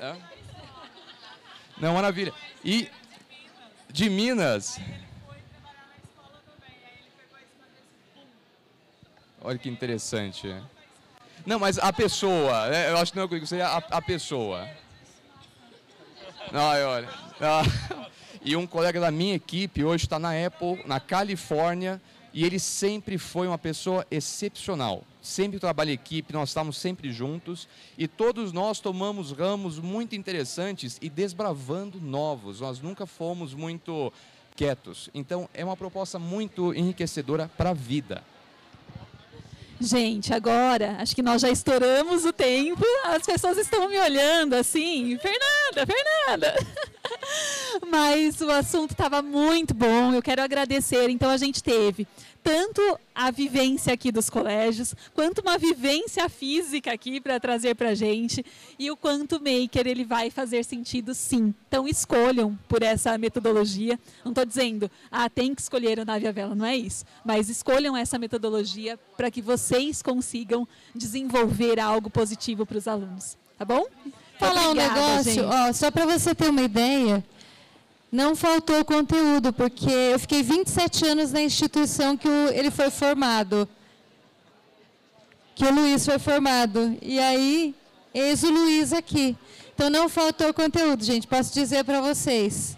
É? Não, maravilha. E de Minas. Olha que interessante. Não, mas a pessoa, né? eu acho que não é comigo, seria a, a pessoa. Ai, olha. Ah. E um colega da minha equipe hoje está na Apple, na Califórnia, e ele sempre foi uma pessoa excepcional. Sempre trabalha em equipe, nós estamos sempre juntos e todos nós tomamos ramos muito interessantes e desbravando novos. Nós nunca fomos muito quietos. Então é uma proposta muito enriquecedora para a vida. Gente, agora acho que nós já estouramos o tempo. As pessoas estão me olhando assim, Fernanda, Fernanda. Mas o assunto estava muito bom. Eu quero agradecer. Então a gente teve tanto a vivência aqui dos colégios, quanto uma vivência física aqui para trazer para a gente e o quanto o maker ele vai fazer sentido sim. Então escolham por essa metodologia. Não estou dizendo, ah, tem que escolher o nave a vela, não é isso. Mas escolham essa metodologia para que vocês consigam desenvolver algo positivo para os alunos. Tá bom? Falar um negócio, ó, só para você ter uma ideia, não faltou conteúdo, porque eu fiquei 27 anos na instituição que ele foi formado. Que o Luiz foi formado. E aí, eis o Luiz aqui. Então não faltou conteúdo, gente, posso dizer para vocês.